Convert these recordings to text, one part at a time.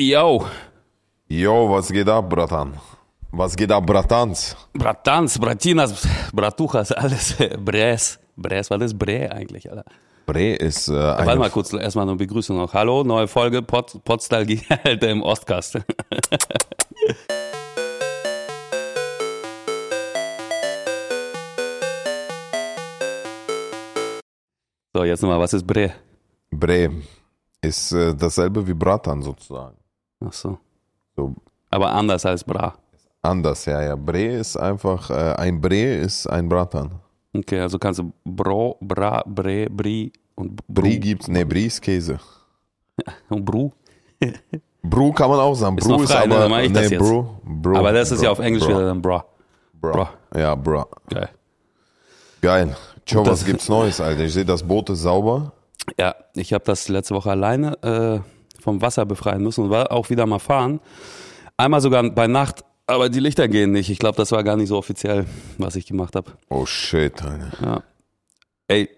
Yo, Jo, was geht ab, Bratan? Was geht ab, Bratans? Bratans, Bratinas, Bratuchas, alles. Bres. Bres, was ist Bre eigentlich, Alter? Bre ist äh, Warte mal kurz, erstmal eine Begrüßung noch. Hallo, neue Folge Pod, Podstalgie, Alter, im Ostkast. So, jetzt nochmal, was ist Bre? Bre ist äh, dasselbe wie Bratan sozusagen. Ach so. So Aber anders als Bra. anders, ja, ja. Bre ist einfach, äh, ein Bre ist ein Bratan. Okay, also kannst du Bro, Bra, Bre, Bri und Brie Bru. gibt's, ne, Brie ist Käse. Und Bru. Bru kann man auch sagen. Ist Bru ist frei, ne? aber, das nee. Bro, Bro. Aber das ist Bro, ja auf Englisch Bro, wieder dann Bra. Bro. Bro. Ja, Bro. Geil. Geil. Tjo, was gibt's Neues, Alter? Ich sehe, das Boot ist sauber. Ja, ich habe das letzte Woche alleine äh, vom Wasser befreien müssen und war auch wieder mal fahren. Einmal sogar bei Nacht, aber die Lichter gehen nicht. Ich glaube, das war gar nicht so offiziell, was ich gemacht habe. Oh shit, Alter. Ja. Ey,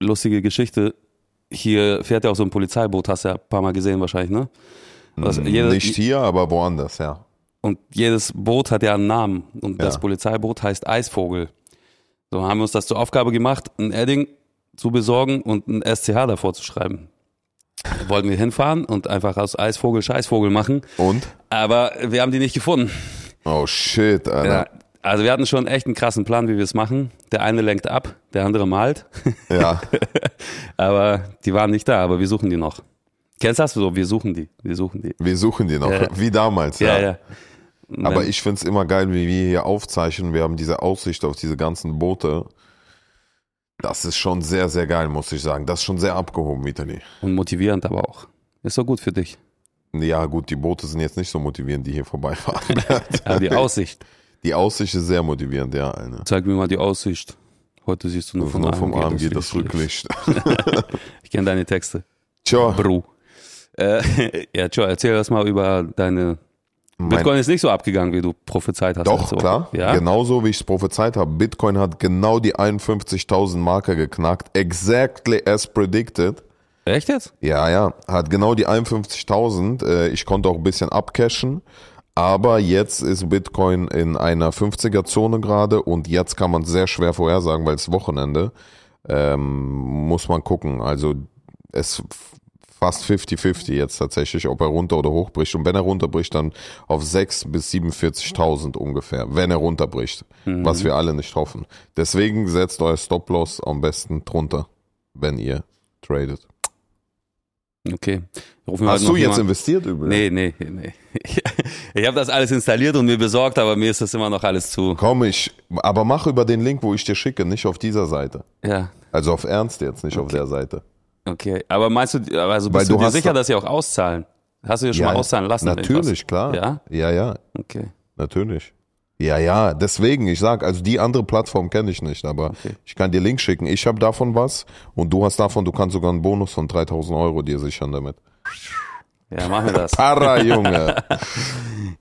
lustige Geschichte. Hier fährt ja auch so ein Polizeiboot, hast du ja ein paar Mal gesehen wahrscheinlich, ne? Was, jede, Nicht hier, aber woanders, ja. Und jedes Boot hat ja einen Namen. Und das Ja. Polizeiboot heißt Eisvogel. So haben wir uns das zur Aufgabe gemacht, ein Edding zu besorgen und ein SCH davor zu schreiben. Wollten wir hinfahren und einfach aus Eisvogel Scheißvogel machen. Und? Aber wir haben die nicht gefunden. Oh shit, Alter. Ja, also wir hatten schon echt einen krassen Plan, wie wir es machen. Der eine lenkt ab, der andere malt. Ja. Aber die waren nicht da, aber wir suchen die noch. Kennst du das so? Wir suchen die. Wir suchen die. Wir suchen die noch, Ja. wie damals, Ja, ja. Aber ich find's immer geil, wie wir hier aufzeichnen. Wir haben diese Aussicht auf diese ganzen Boote. Das ist schon sehr, sehr geil, muss ich sagen. Das ist schon sehr abgehoben, Vitali. Und motivierend aber auch. Ist doch gut für dich. Ja, gut, die Boote sind jetzt nicht so motivierend, die hier vorbeifahren. Aber die Aussicht. die Aussicht ist sehr motivierend, ja. Eine. Zeig mir mal die Aussicht. Heute siehst du nur von Nur vom Arm geht das Rücklicht. Ich kenne deine Texte. Tja, Bru. Äh, ja, Joe, erzähl das mal über deine. Bitcoin ist nicht so abgegangen, wie du prophezeit hast. doch, Woche. klar. Ja. Genauso wie ich es prophezeit habe. Bitcoin hat genau die 51.000 Marke geknackt. Exactly as predicted. Echt jetzt? Ja, ja, hat genau die 51.000. Äh, Ich konnte auch ein bisschen abcashen. Aber jetzt ist Bitcoin in einer 50er-Zone gerade und jetzt kann man sehr schwer vorhersagen, weil es Wochenende. Ähm, muss man gucken. Also es fast 50-50 jetzt tatsächlich, ob er runter oder hochbricht. Und wenn er runterbricht, dann auf 6 bis 47.000 ungefähr, wenn er runterbricht. Was wir alle nicht hoffen. Deswegen setzt euer Stop-Loss am besten drunter, wenn ihr tradet. Okay. Rufen Hast heute du jetzt investiert übrigens? Nee, nee, nee. Ich habe das alles installiert und mir besorgt, aber mir ist das immer noch alles zu. Komm, ich, aber mach über den Link, wo ich dir schicke, nicht auf dieser Seite. Ja, Also auf Ernst jetzt, nicht auf der Seite. Okay. Aber meinst du, also Weil bist du, du dir sicher, dass sie auch auszahlen? Hast du dir schon mal auszahlen lassen? Natürlich, klar. Ja? Ja, ja, Okay. natürlich. Ja, ja, deswegen, ich sag, also die andere Plattform kenne ich nicht, aber Okay. ich kann dir Link schicken. Ich habe davon was und du hast davon, du kannst sogar einen Bonus von 3000 Euro dir sichern damit. Ja, machen wir das. Para, Junge.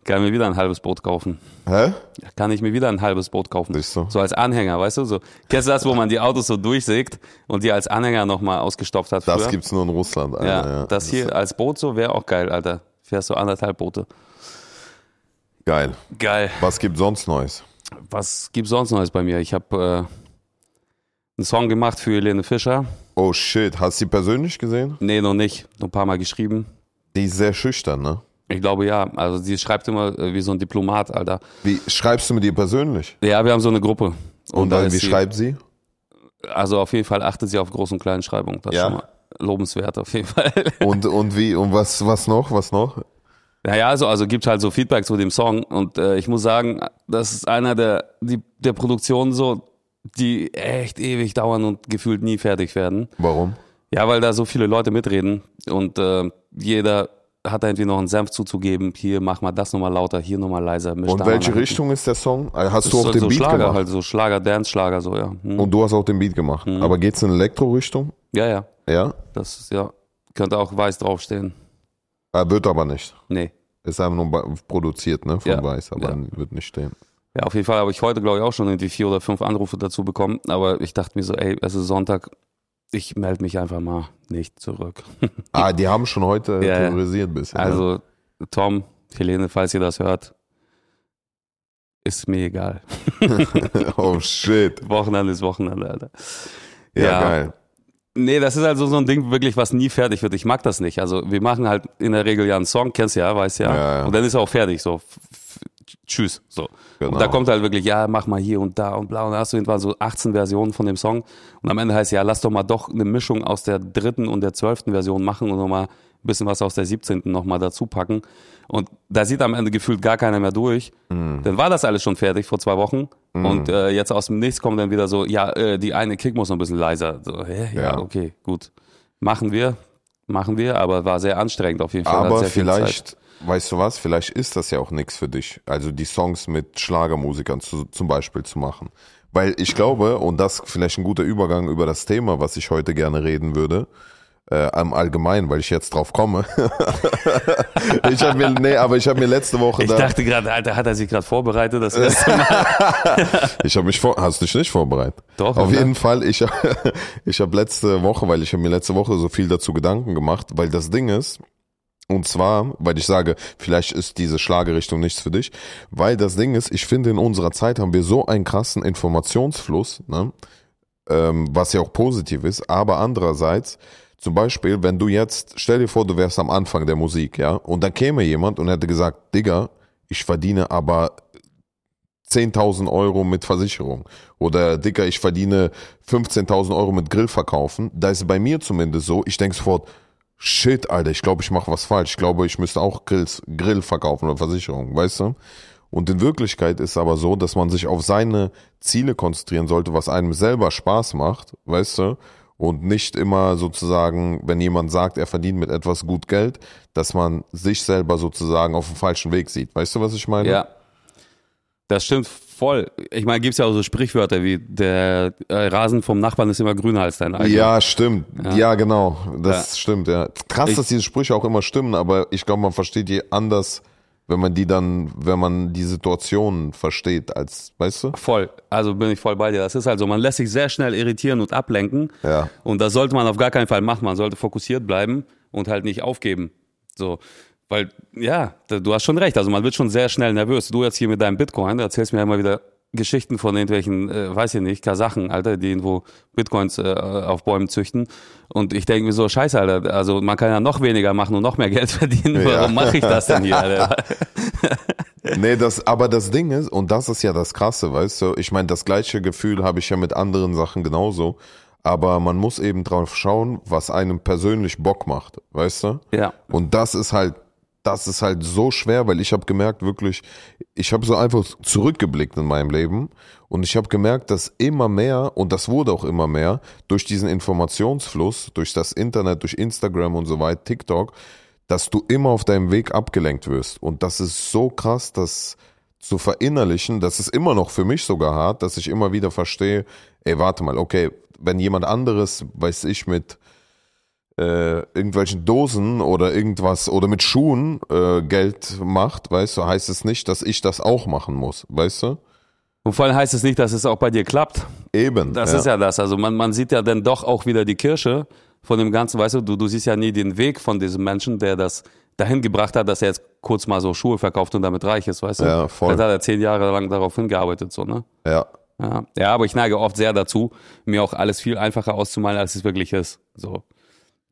Kann mir wieder ein halbes Boot kaufen. Hä? Kann ich mir wieder ein halbes Boot kaufen. Siehst du? So als Anhänger, weißt du? So. Kennst du das, wo man die Autos so durchsägt und die als Anhänger nochmal ausgestopft hat? Das früher? gibt's nur in Russland. Alter, Ja, ja. das hier als Boot so wäre auch geil, Alter. Fährst du anderthalb Boote. Geil. Geil. Was gibt sonst Neues? Was gibt's sonst Neues bei mir? Ich habe äh, einen Song gemacht für Helene Fischer. Oh shit, hast du sie persönlich gesehen? Nee, noch nicht. Nur ein paar Mal geschrieben. Die ist sehr schüchtern, ne? Ich glaube ja. Also sie schreibt immer äh, wie so ein Diplomat, Alter. Wie schreibst du mit ihr persönlich? Ja, wir haben so eine Gruppe. Und, da dann, wie sie- schreibt sie? Also auf jeden Fall achtet sie auf Groß- und Kleinschreibung. Das ist Ja. schon mal lobenswert auf jeden Fall. Und, und wie, und was, was noch, was noch? Naja, also, also gibt halt so Feedback zu dem Song und äh, ich muss sagen, das ist einer der, die, der Produktionen so, die echt ewig dauern und gefühlt nie fertig werden. Warum? Ja, weil da so viele Leute mitreden und äh, jeder hat da irgendwie noch einen Senf zuzugeben. Hier mach mal das nochmal lauter, hier nochmal leiser. Und welche. Richtung ist der Song? Also Hast Das du ist auch den so Beat Schlager gemacht? halt, so Schlager, Dance-Schlager, so, ja. Hm. Und du hast auch den Beat gemacht. Mhm. Aber geht's in Elektro-Richtung? Ja, ja, Ja? das ist, ja, könnte auch weiß draufstehen. Er wird aber nicht. Nee. Ist einfach nur produziert, ne? Von Ja. Weiß, aber Ja. wird nicht stehen. Ja, auf jeden Fall habe ich heute, glaube ich, auch schon irgendwie vier oder fünf Anrufe dazu bekommen. Aber ich dachte mir so, ey, es ist Sonntag, ich melde mich einfach mal nicht zurück. Ah, die haben schon heute Ja, terrorisiert ein bisschen. ne? Also, Tom, Helene, falls ihr das hört, ist mir egal. oh shit. Wochenende ist Wochenende, Alter. Ja, Ja. geil. Nee, das ist also so ein Ding wirklich, was nie fertig wird. Ich mag das nicht. Also wir machen halt in der Regel ja einen Song, kennst du ja, weißt ja. Ja, ja. Und dann ist er auch fertig, so. Tschüss, so. Genau. Und da kommt halt wirklich, ja, mach mal hier und da und bla. Und da hast du irgendwann so 18 Versionen von dem Song. Und am Ende heißt ja, lass doch mal doch eine Mischung aus der dritten und der zwölften Version machen und nochmal ein bisschen was aus der 17. nochmal dazu packen. Und da sieht am Ende gefühlt gar keiner mehr durch. Mhm. Dann war das alles schon fertig vor zwei Wochen. Und äh, jetzt aus dem Nichts kommt dann wieder so, ja, äh, die eine Kick muss noch ein bisschen leiser. So, hä? Ja, Ja. okay, gut. Machen wir, machen wir, aber war sehr anstrengend auf jeden Fall. Aber vielleicht, weißt du was, vielleicht ist das ja auch nichts für dich. Also die Songs mit Schlagermusikern zu, zum Beispiel zu machen. Weil ich glaube, und das vielleicht ein guter Übergang über das Thema, was ich heute gerne reden würde, äh, am Allgemeinen, weil ich jetzt drauf komme. ich habe mir, nee, aber ich habe mir letzte Woche Ich da, dachte gerade, Alter, hat er sich gerade vorbereitet? Das erste Mal. ich habe mich vor, hast du dich nicht vorbereitet? Doch, Auf jeden Fall, ich, ich habe letzte Woche, weil ich habe mir letzte Woche so viel dazu Gedanken gemacht, weil das Ding ist, und zwar, weil ich sage, vielleicht ist diese Schlagerichtung nichts für dich, weil das Ding ist, ich finde, in unserer Zeit haben wir so einen krassen Informationsfluss, ne? ähm, was ja auch positiv ist, aber andererseits, zum Beispiel, wenn du jetzt, stell dir vor, du wärst am Anfang der Musik, ja, und dann käme jemand und hätte gesagt, Digga, ich verdiene aber 10.000 Euro mit Versicherung oder Dicker, ich verdiene 15.000 Euro mit Grill verkaufen. Da ist bei mir zumindest so, ich denke sofort, shit, Alter, ich glaube, ich mache was falsch. Ich glaube, ich müsste auch Grills, Grill verkaufen oder Versicherung, weißt du? Und in Wirklichkeit ist aber so, dass man sich auf seine Ziele konzentrieren sollte, was einem selber Spaß macht, weißt du? Und nicht immer sozusagen, wenn jemand sagt, er verdient mit etwas gut Geld, dass man sich selber sozusagen auf dem falschen Weg sieht. Weißt du, was ich meine? Ja. Das stimmt voll. Ich meine, gibt's ja auch so Sprichwörter wie der äh, Rasen vom Nachbarn ist immer grüner als dein eigener. Ja, stimmt. Ja, genau. Das Ja. stimmt, ja. Krass, Ich- dass diese Sprüche auch immer stimmen, aber ich glaube, man versteht die anders, wenn man die dann, wenn man die Situation versteht, als, weißt du? Voll. Also bin ich voll bei dir. Das ist halt so, man lässt sich sehr schnell irritieren und ablenken. Ja. Und das sollte man auf gar keinen Fall machen. Man sollte fokussiert bleiben und halt nicht aufgeben. So. Weil, ja, du hast schon recht. Also man wird schon sehr schnell nervös. Du jetzt hier mit deinem Bitcoin, du erzählst mir immer wieder Geschichten von irgendwelchen, äh, weiß ich nicht, Kasachen, Alter, die irgendwo Bitcoins äh, auf Bäumen züchten. Und ich denke mir so, scheiße, Alter, also man kann ja noch weniger machen und noch mehr Geld verdienen. Ja. Warum mache ich das denn hier, Alter? Nee, das, aber das Ding ist, und das ist ja das Krasse, weißt du, ich meine, das gleiche Gefühl habe ich ja mit anderen Sachen genauso, aber man muss eben drauf schauen, was einem persönlich Bock macht, weißt du? Ja. Und das ist halt, das ist halt so schwer, weil ich habe gemerkt, wirklich, ich habe so einfach zurückgeblickt in meinem Leben und ich habe gemerkt, dass immer mehr, und das wurde auch immer mehr, durch diesen Informationsfluss, durch das Internet, durch Instagram und so weiter, TikTok, dass du immer auf deinem Weg abgelenkt wirst. Und das ist so krass, das zu verinnerlichen, das ist immer noch für mich sogar hart, dass ich immer wieder verstehe, ey, warte mal, okay, wenn jemand anderes, weiß ich, mit äh, irgendwelchen Dosen oder irgendwas oder mit Schuhen äh, Geld macht, weißt du, heißt es nicht, dass ich das auch machen muss, weißt du? Und vor allem heißt es nicht, dass es auch bei dir klappt. Eben. Das ist ja das. Also man, man sieht ja dann doch auch wieder die Kirsche von dem Ganzen, weißt du, du, du siehst ja nie den Weg von diesem Menschen, der das dahin gebracht hat, dass er jetzt kurz mal so Schuhe verkauft und damit reich ist, weißt du? Ja, voll. Vielleicht hat er zehn Jahre lang darauf hingearbeitet, so, ne? Ja. Ja. ja, aber ich neige oft sehr dazu, mir auch alles viel einfacher auszumalen, als es wirklich ist. So.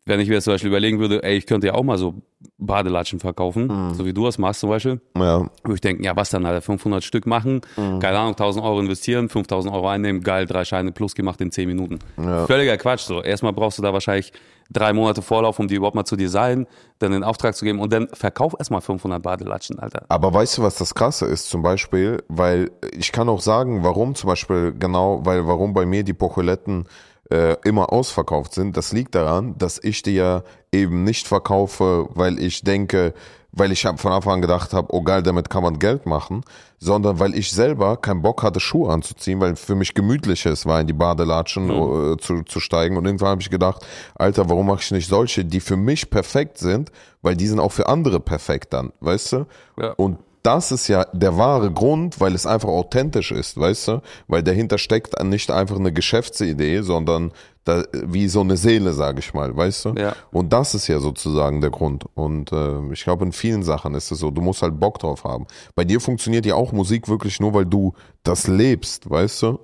Wenn ich mir zum Beispiel überlegen würde, ey, ich könnte ja auch mal so Badelatschen verkaufen, Mhm. so wie du das machst zum Beispiel, Ja. würde ich denken, ja, was dann, Alter, 500 Stück machen, keine Ahnung, 1000 Euro investieren, 5000 Euro einnehmen, geil, drei Scheine plus gemacht in 10 Minuten. Völliger Quatsch, so. Erstmal brauchst du da wahrscheinlich drei Monate Vorlauf, um die überhaupt mal zu designen, dann in Auftrag zu geben und dann verkauf erstmal 500 Badelatschen, Alter. Aber weißt du, was das Krasse ist zum Beispiel? Weil ich kann auch sagen, warum zum Beispiel genau, weil warum bei mir die Pocholetten äh, immer ausverkauft sind. Das liegt daran, dass ich die ja eben nicht verkaufe, weil ich denke, weil ich von Anfang an gedacht habe, oh geil, damit kann man Geld machen, sondern weil ich selber keinen Bock hatte, Schuhe anzuziehen, weil für mich gemütlicher es war, in die Badelatschen äh, zu, zu steigen. Und irgendwann habe ich gedacht, Alter, warum mache ich nicht solche, die für mich perfekt sind, weil die sind auch für andere perfekt dann, weißt du? Ja. Und das ist ja der wahre Grund, weil es einfach authentisch ist, weißt du? Weil dahinter steckt nicht einfach eine Geschäftsidee, sondern da, wie so eine Seele, sage ich mal, weißt du? Ja. Und das ist ja sozusagen der Grund. Und äh, ich glaube, in vielen Sachen ist es so, du musst halt Bock drauf haben. Bei dir funktioniert ja auch Musik wirklich nur, weil du das lebst, weißt du?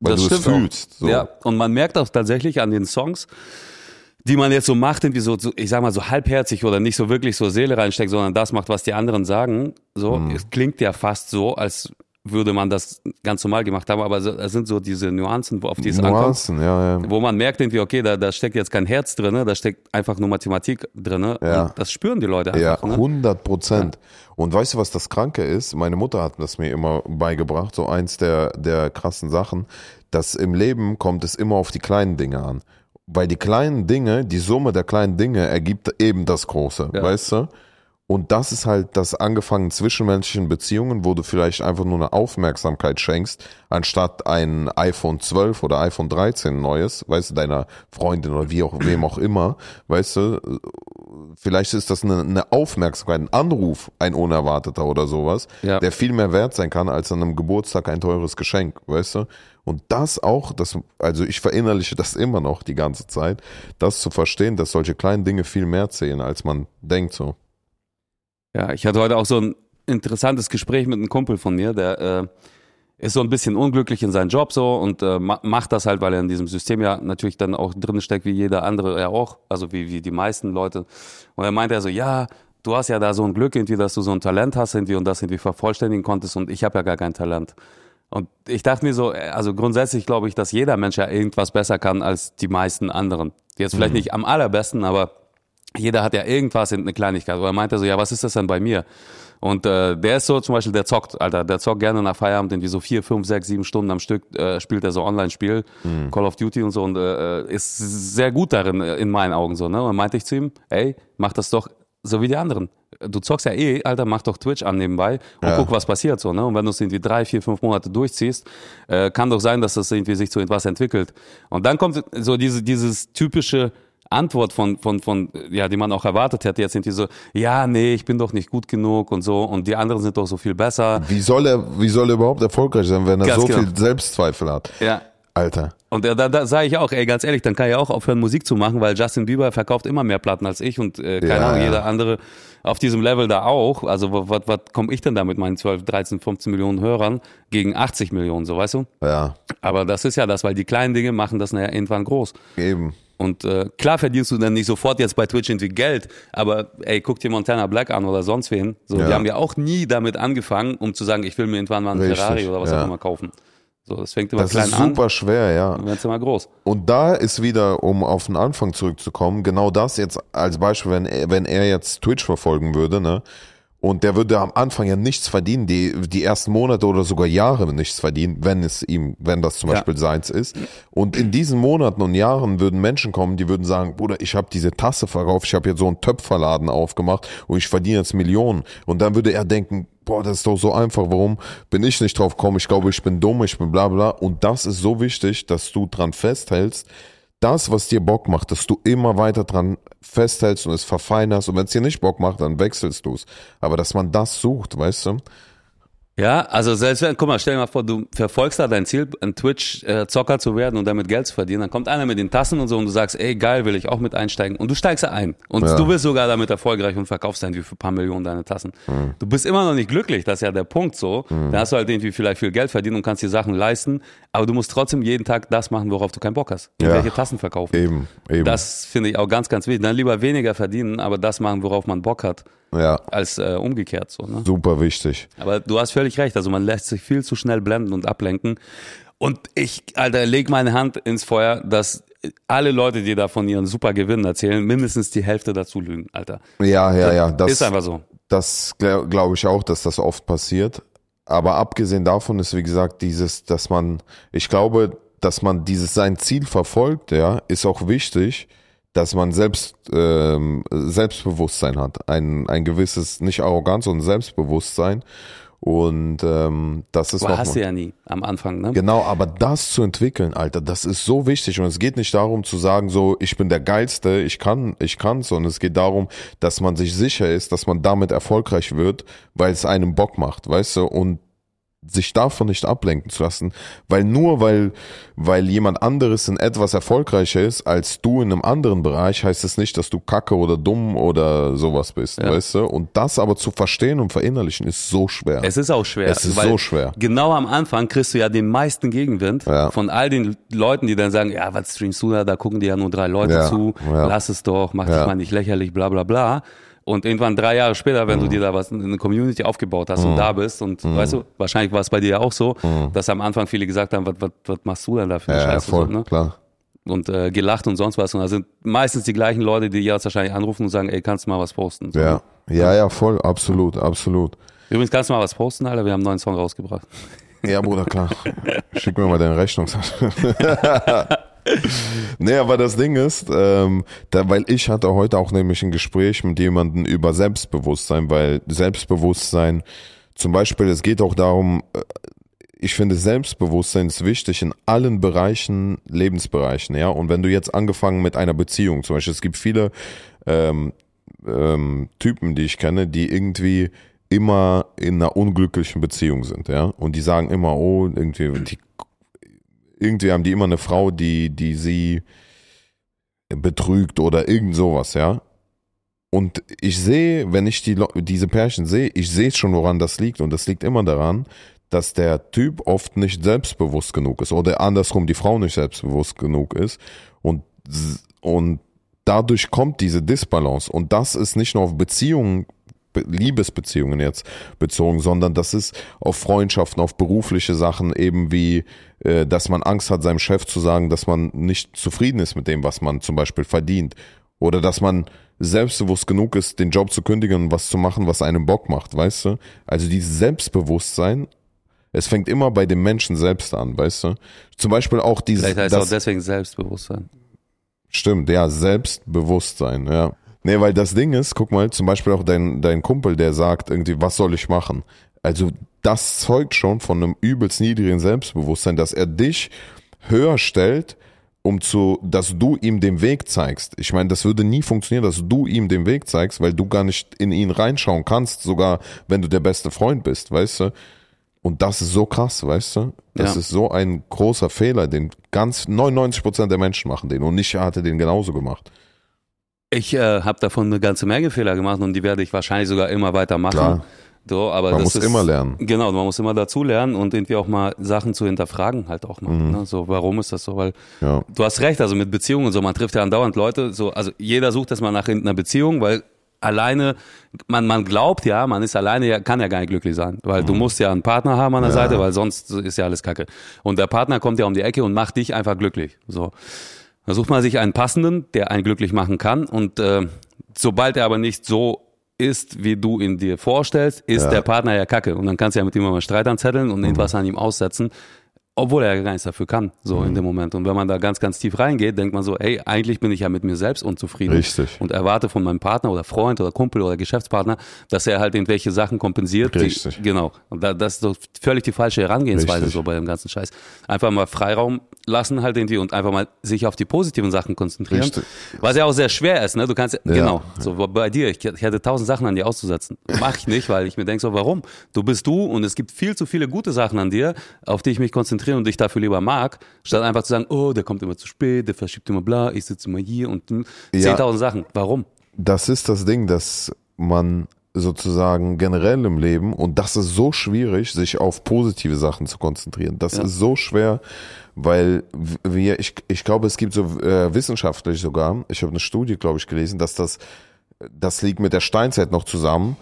Weil Das du es fühlst. So. Ja, und man merkt auch tatsächlich an den Songs, die man jetzt so macht, irgendwie so, so, ich sag mal, so halbherzig oder nicht so wirklich so Seele reinsteckt, sondern das macht, was die anderen sagen. So, Mhm. es klingt ja fast so, als würde man das ganz normal gemacht haben, aber es sind so diese Nuancen, wo- auf die es ankommt. Nuancen, ja, ja. Wo man merkt irgendwie, okay, da, da steckt jetzt kein Herz drin, da steckt einfach nur Mathematik drin. Ja. Und das spüren die Leute Ja, einfach. ne? 100 Prozent. Und weißt du, was das Kranke ist? Meine Mutter hat das mir immer beigebracht, so eins der, der krassen Sachen, dass im Leben kommt es immer auf die kleinen Dinge an. Weil die kleinen Dinge, die Summe der kleinen Dinge ergibt eben das Große, Ja. weißt du? Und das ist halt das angefangen zwischenmenschlichen Beziehungen, wo du vielleicht einfach nur eine Aufmerksamkeit schenkst, anstatt ein iPhone 12 oder iPhone 13 neues, weißt du, deiner Freundin oder wie auch, wem auch immer, weißt du, vielleicht ist das eine, eine Aufmerksamkeit, ein Anruf, ein unerwarteter oder sowas, Ja. der viel mehr wert sein kann als an einem Geburtstag ein teures Geschenk, weißt du? Und das auch, das, also ich verinnerliche das immer noch die ganze Zeit, das zu verstehen, dass solche kleinen Dinge viel mehr zählen, als man denkt so. Ja, ich hatte heute auch so ein interessantes Gespräch mit einem Kumpel von mir, der äh, ist so ein bisschen unglücklich in seinem Job so und äh, ma macht das halt, weil er in diesem System ja natürlich dann auch drin steckt, wie jeder andere ja auch, also wie, wie die meisten Leute. Und er meinte er so, ja, du hast ja da so ein Glück irgendwie, dass du so ein Talent hast irgendwie und das irgendwie vervollständigen konntest und ich habe ja gar kein Talent. Und ich dachte mir so, äh, also grundsätzlich glaube ich, dass jeder Mensch ja irgendwas besser kann als die meisten anderen. Jetzt vielleicht nicht am allerbesten, aber jeder hat ja irgendwas in eine Kleinigkeit. Oder er meinte so, ja, was ist das denn bei mir? Und äh, der ist so zum Beispiel, der zockt, Alter, der zockt gerne nach Feierabend irgendwie so vier, fünf, sechs, sieben Stunden am Stück, äh, spielt er so Online-Spiel, Call of Duty und so und äh, ist sehr gut darin, äh, in meinen Augen so. Ne? Und meinte ich zu ihm, ey, mach das doch so wie die anderen. Du zockst ja eh, Alter, mach doch Twitch an nebenbei und Ja. guck, was passiert so. Ne? Und wenn du es irgendwie drei, vier, fünf Monate durchziehst, äh, kann doch sein, dass das irgendwie sich zu etwas entwickelt. Und dann kommt so diese, dieses typische Antwort von, von, von, ja, die man auch erwartet hätte. Jetzt sind die so, ja, nee, ich bin doch nicht gut genug und so und die anderen sind doch so viel besser. Wie soll er, wie soll er überhaupt erfolgreich sein, wenn er Ganz so genau. viel Selbstzweifel hat? Ja. Alter. Und da, da, sage ich auch, ey, ganz ehrlich, dann kann ich auch aufhören, Musik zu machen, weil Justin Bieber verkauft immer mehr Platten als ich und äh, keine Ja, Ahnung, ja. jeder andere auf diesem Level da auch. Also was, komme ich denn da mit meinen 12, 13, 15 Millionen Hörern gegen 80 Millionen, so weißt du? Ja, Aber das ist ja das, weil die kleinen Dinge machen das nachher irgendwann groß. eben. Und äh, klar verdienst du dann nicht sofort jetzt bei Twitch irgendwie Geld, aber ey, guck dir Montana Black an oder sonst wen. So, Ja. Die haben ja auch nie damit angefangen, um zu sagen, ich will mir irgendwann mal einen Richtig, Ferrari oder was ja. auch immer kaufen. So, das fängt immer Das klein ist an, super schwer, ja. dann wird's immer groß. Und da ist wieder, um auf den Anfang zurückzukommen, genau das jetzt als Beispiel, wenn er, wenn er jetzt Twitch verfolgen würde, ne? Und der würde am Anfang ja nichts verdienen, die, die ersten Monate oder sogar Jahre nichts verdienen, wenn es ihm, wenn das zum Ja. Beispiel seins ist. Und in diesen Monaten und Jahren würden Menschen kommen, die würden sagen, Bruder, ich habe diese Tasse verkauft, ich habe jetzt so einen Töpferladen aufgemacht und ich verdiene jetzt Millionen. Und dann würde er denken, boah, das ist doch so einfach, warum bin ich nicht drauf gekommen? Ich glaube, ich bin dumm, ich bin bla bla. Und das ist so wichtig, dass du dran festhältst, das, was dir Bock macht, dass du immer weiter dran festhältst und es verfeinerst. Und wenn es dir nicht Bock macht, dann wechselst du es. Aber dass man das sucht, weißt du? Ja, also selbst wenn, guck mal, stell dir mal vor, du verfolgst da dein Ziel, ein Twitch-Zocker zu werden und damit Geld zu verdienen, dann kommt einer mit den Tassen und so und du sagst, ey, geil, will ich auch mit einsteigen. Und du steigst da ein. Und Ja. du bist sogar damit erfolgreich und verkaufst dann für ein paar Millionen deine Tassen. Mhm. Du bist immer noch nicht glücklich, das ist ja der Punkt so. Da hast du halt irgendwie vielleicht viel Geld verdient und kannst dir Sachen leisten, aber du musst trotzdem jeden Tag das machen, worauf du keinen Bock hast. Ja. Irgendwelche Tassen verkaufen. Eben, eben. Das finde ich auch ganz, ganz wichtig. Dann lieber weniger verdienen, aber das machen, worauf man Bock hat, ja, als äh, umgekehrt so. Ne? super wichtig. Aber du hast völlig recht. Also man lässt sich viel zu schnell blenden und ablenken. Und ich, Alter, leg meine Hand ins Feuer, dass alle Leute, die da von ihren super Gewinnen erzählen, mindestens die Hälfte dazu lügen, Alter. Ja, ja, ja. Das, ist einfach so. Das glaube glaub ich auch, dass das oft passiert. Aber abgesehen davon ist, wie gesagt, dieses, dass man, ich glaube, dass man dieses sein Ziel verfolgt, ja, ist auch wichtig, dass man selbst ähm, Selbstbewusstsein hat. Ein, ein gewisses, nicht Arroganz, sondern Selbstbewusstsein. Und ähm, das ist Aber hast du ja nie am Anfang, ne? Genau, aber das zu entwickeln, Alter, das ist so wichtig und es geht nicht darum zu sagen, so ich bin der geilste, ich kann, ich kann, sondern es geht darum, dass man sich sicher ist, dass man damit erfolgreich wird, weil es einem Bock macht, weißt du? Und sich davon nicht ablenken zu lassen, weil nur weil weil jemand anderes in etwas erfolgreicher ist als du in einem anderen Bereich, heißt es nicht, dass du kacke oder dumm oder sowas bist, Ja. weißt du? Und das aber zu verstehen und verinnerlichen ist so schwer. Es ist auch schwer. Es ist so schwer. Genau am Anfang kriegst du ja den meisten Gegenwind Ja. von all den Leuten, die dann sagen, ja, was streamst du da? Da gucken dir ja nur drei Leute Ja, zu. Lass es doch, mach dich mal nicht lächerlich, bla bla bla. Und irgendwann drei Jahre später, wenn du Mhm. dir da was, eine Community aufgebaut hast und da bist und weißt du, wahrscheinlich war es bei dir ja auch so, dass am Anfang viele gesagt haben, was, was, was machst du denn da für eine Mhm. ja, ja, Scheiße? voll, So, ne? klar. Und äh, gelacht und sonst was. Und da sind meistens die gleichen Leute, die jetzt wahrscheinlich anrufen und sagen, ey, kannst du mal was posten? So. Ja. Ja, ja, voll, absolut, absolut. Übrigens kannst du mal was posten, Alter, wir haben einen neuen Song rausgebracht. Ja, Bruder, klar. Schick mir mal deine Rechnung. nee, aber das Ding ist, ähm, da, weil ich hatte heute auch nämlich ein Gespräch mit jemandem über Selbstbewusstsein, weil Selbstbewusstsein, zum Beispiel, es geht auch darum, äh, ich finde Selbstbewusstsein ist wichtig in allen Bereichen, Lebensbereichen, ja. Und wenn du jetzt angefangen mit einer Beziehung, zum Beispiel, es gibt viele ähm, ähm, Typen, die ich kenne, die irgendwie immer in einer unglücklichen Beziehung sind, ja. Und die sagen immer, oh, irgendwie, die, irgendwie haben die immer eine Frau, die, die sie betrügt oder irgend sowas, ja. Und ich sehe, wenn ich die, diese Pärchen sehe, ich sehe schon, woran das liegt. Und das liegt immer daran, dass der Typ oft nicht selbstbewusst genug ist oder andersrum die Frau nicht selbstbewusst genug ist. Und, und dadurch kommt diese Disbalance. Und das ist nicht nur auf Beziehungen, Be- Liebesbeziehungen jetzt bezogen, sondern das ist auf Freundschaften, auf berufliche Sachen, eben wie, äh, dass man Angst hat, seinem Chef zu sagen, dass man nicht zufrieden ist mit dem, was man zum Beispiel verdient. Oder dass man selbstbewusst genug ist, den Job zu kündigen und was zu machen, was einem Bock macht, weißt du? Also dieses Selbstbewusstsein, es fängt immer bei dem Menschen selbst an, weißt du? Zum Beispiel auch dieses, Vielleicht heißt es auch das, deswegen Selbstbewusstsein. Stimmt, ja, Selbstbewusstsein, ja. Nee, weil das Ding ist, guck mal, zum Beispiel auch dein, dein Kumpel, der sagt irgendwie, was soll ich machen? Also das zeugt schon von einem übelst niedrigen Selbstbewusstsein, dass er dich höher stellt, um zu, dass du ihm den Weg zeigst. Ich meine, das würde nie funktionieren, dass du ihm den Weg zeigst, weil du gar nicht in ihn reinschauen kannst, sogar wenn du der beste Freund bist, weißt du? Und das ist so krass, weißt du? Das Ja. ist so ein großer Fehler, den ganz 99 Prozent der Menschen machen den und ich hatte den genauso gemacht. Ich äh, habe davon eine ganze Menge Fehler gemacht und die werde ich wahrscheinlich sogar immer weiter machen. Klar. So, aber Man das muss ist, immer lernen. Genau, man muss immer dazu lernen und irgendwie auch mal Sachen zu hinterfragen halt auch mal. Mhm. Ne? So, warum ist das so? Weil Ja. du hast recht, also mit Beziehungen und so, man trifft ja andauernd Leute, so, also jeder sucht das mal nach einer Beziehung, weil alleine, man, man glaubt ja, man ist alleine, ja, kann ja gar nicht glücklich sein, weil Mhm. du musst ja einen Partner haben an der Seite, weil sonst ist ja alles Kacke. Und der Partner kommt ja um die Ecke und macht dich einfach glücklich. So. Da sucht man sich einen passenden, der einen glücklich machen kann. Und äh, sobald er aber nicht so ist, wie du ihn dir vorstellst, ist der Partner ja kacke. Und dann kannst du ja mit ihm mal Streit anzetteln und irgendwas an ihm aussetzen, obwohl er ja gar nichts dafür kann, so in dem Moment. Und wenn man da ganz, ganz tief reingeht, denkt man so, ey, eigentlich bin ich ja mit mir selbst unzufrieden. Richtig. Und erwarte von meinem Partner oder Freund oder Kumpel oder Geschäftspartner, dass er halt irgendwelche Sachen kompensiert. Richtig. Die, genau. Und da, das ist doch völlig die falsche Herangehensweise Richtig. so bei dem ganzen Scheiß. Einfach mal Freiraum lassen halt irgendwie und einfach mal sich auf die positiven Sachen konzentrieren. Richtig. Was ja auch sehr schwer ist, ne? Du kannst, genau, so bei dir, ich, ich hätte tausend Sachen an dir auszusetzen. Mach ich nicht, weil ich mir denke so, warum? Du bist du und es gibt viel zu viele gute Sachen an dir, auf die ich mich konzentriere und dich dafür lieber mag, statt einfach zu sagen, oh, der kommt immer zu spät, der verschiebt immer bla, ich sitze immer hier und hm, Ja. 10.000 Sachen. Warum? Das ist das Ding, dass man sozusagen generell im Leben, und das ist so schwierig, sich auf positive Sachen zu konzentrieren. Das Ja. ist so schwer, weil wir, ich, ich glaube, es gibt so äh, wissenschaftlich sogar, ich habe eine Studie, glaube ich, gelesen, dass das, das liegt mit der Steinzeit noch zusammen,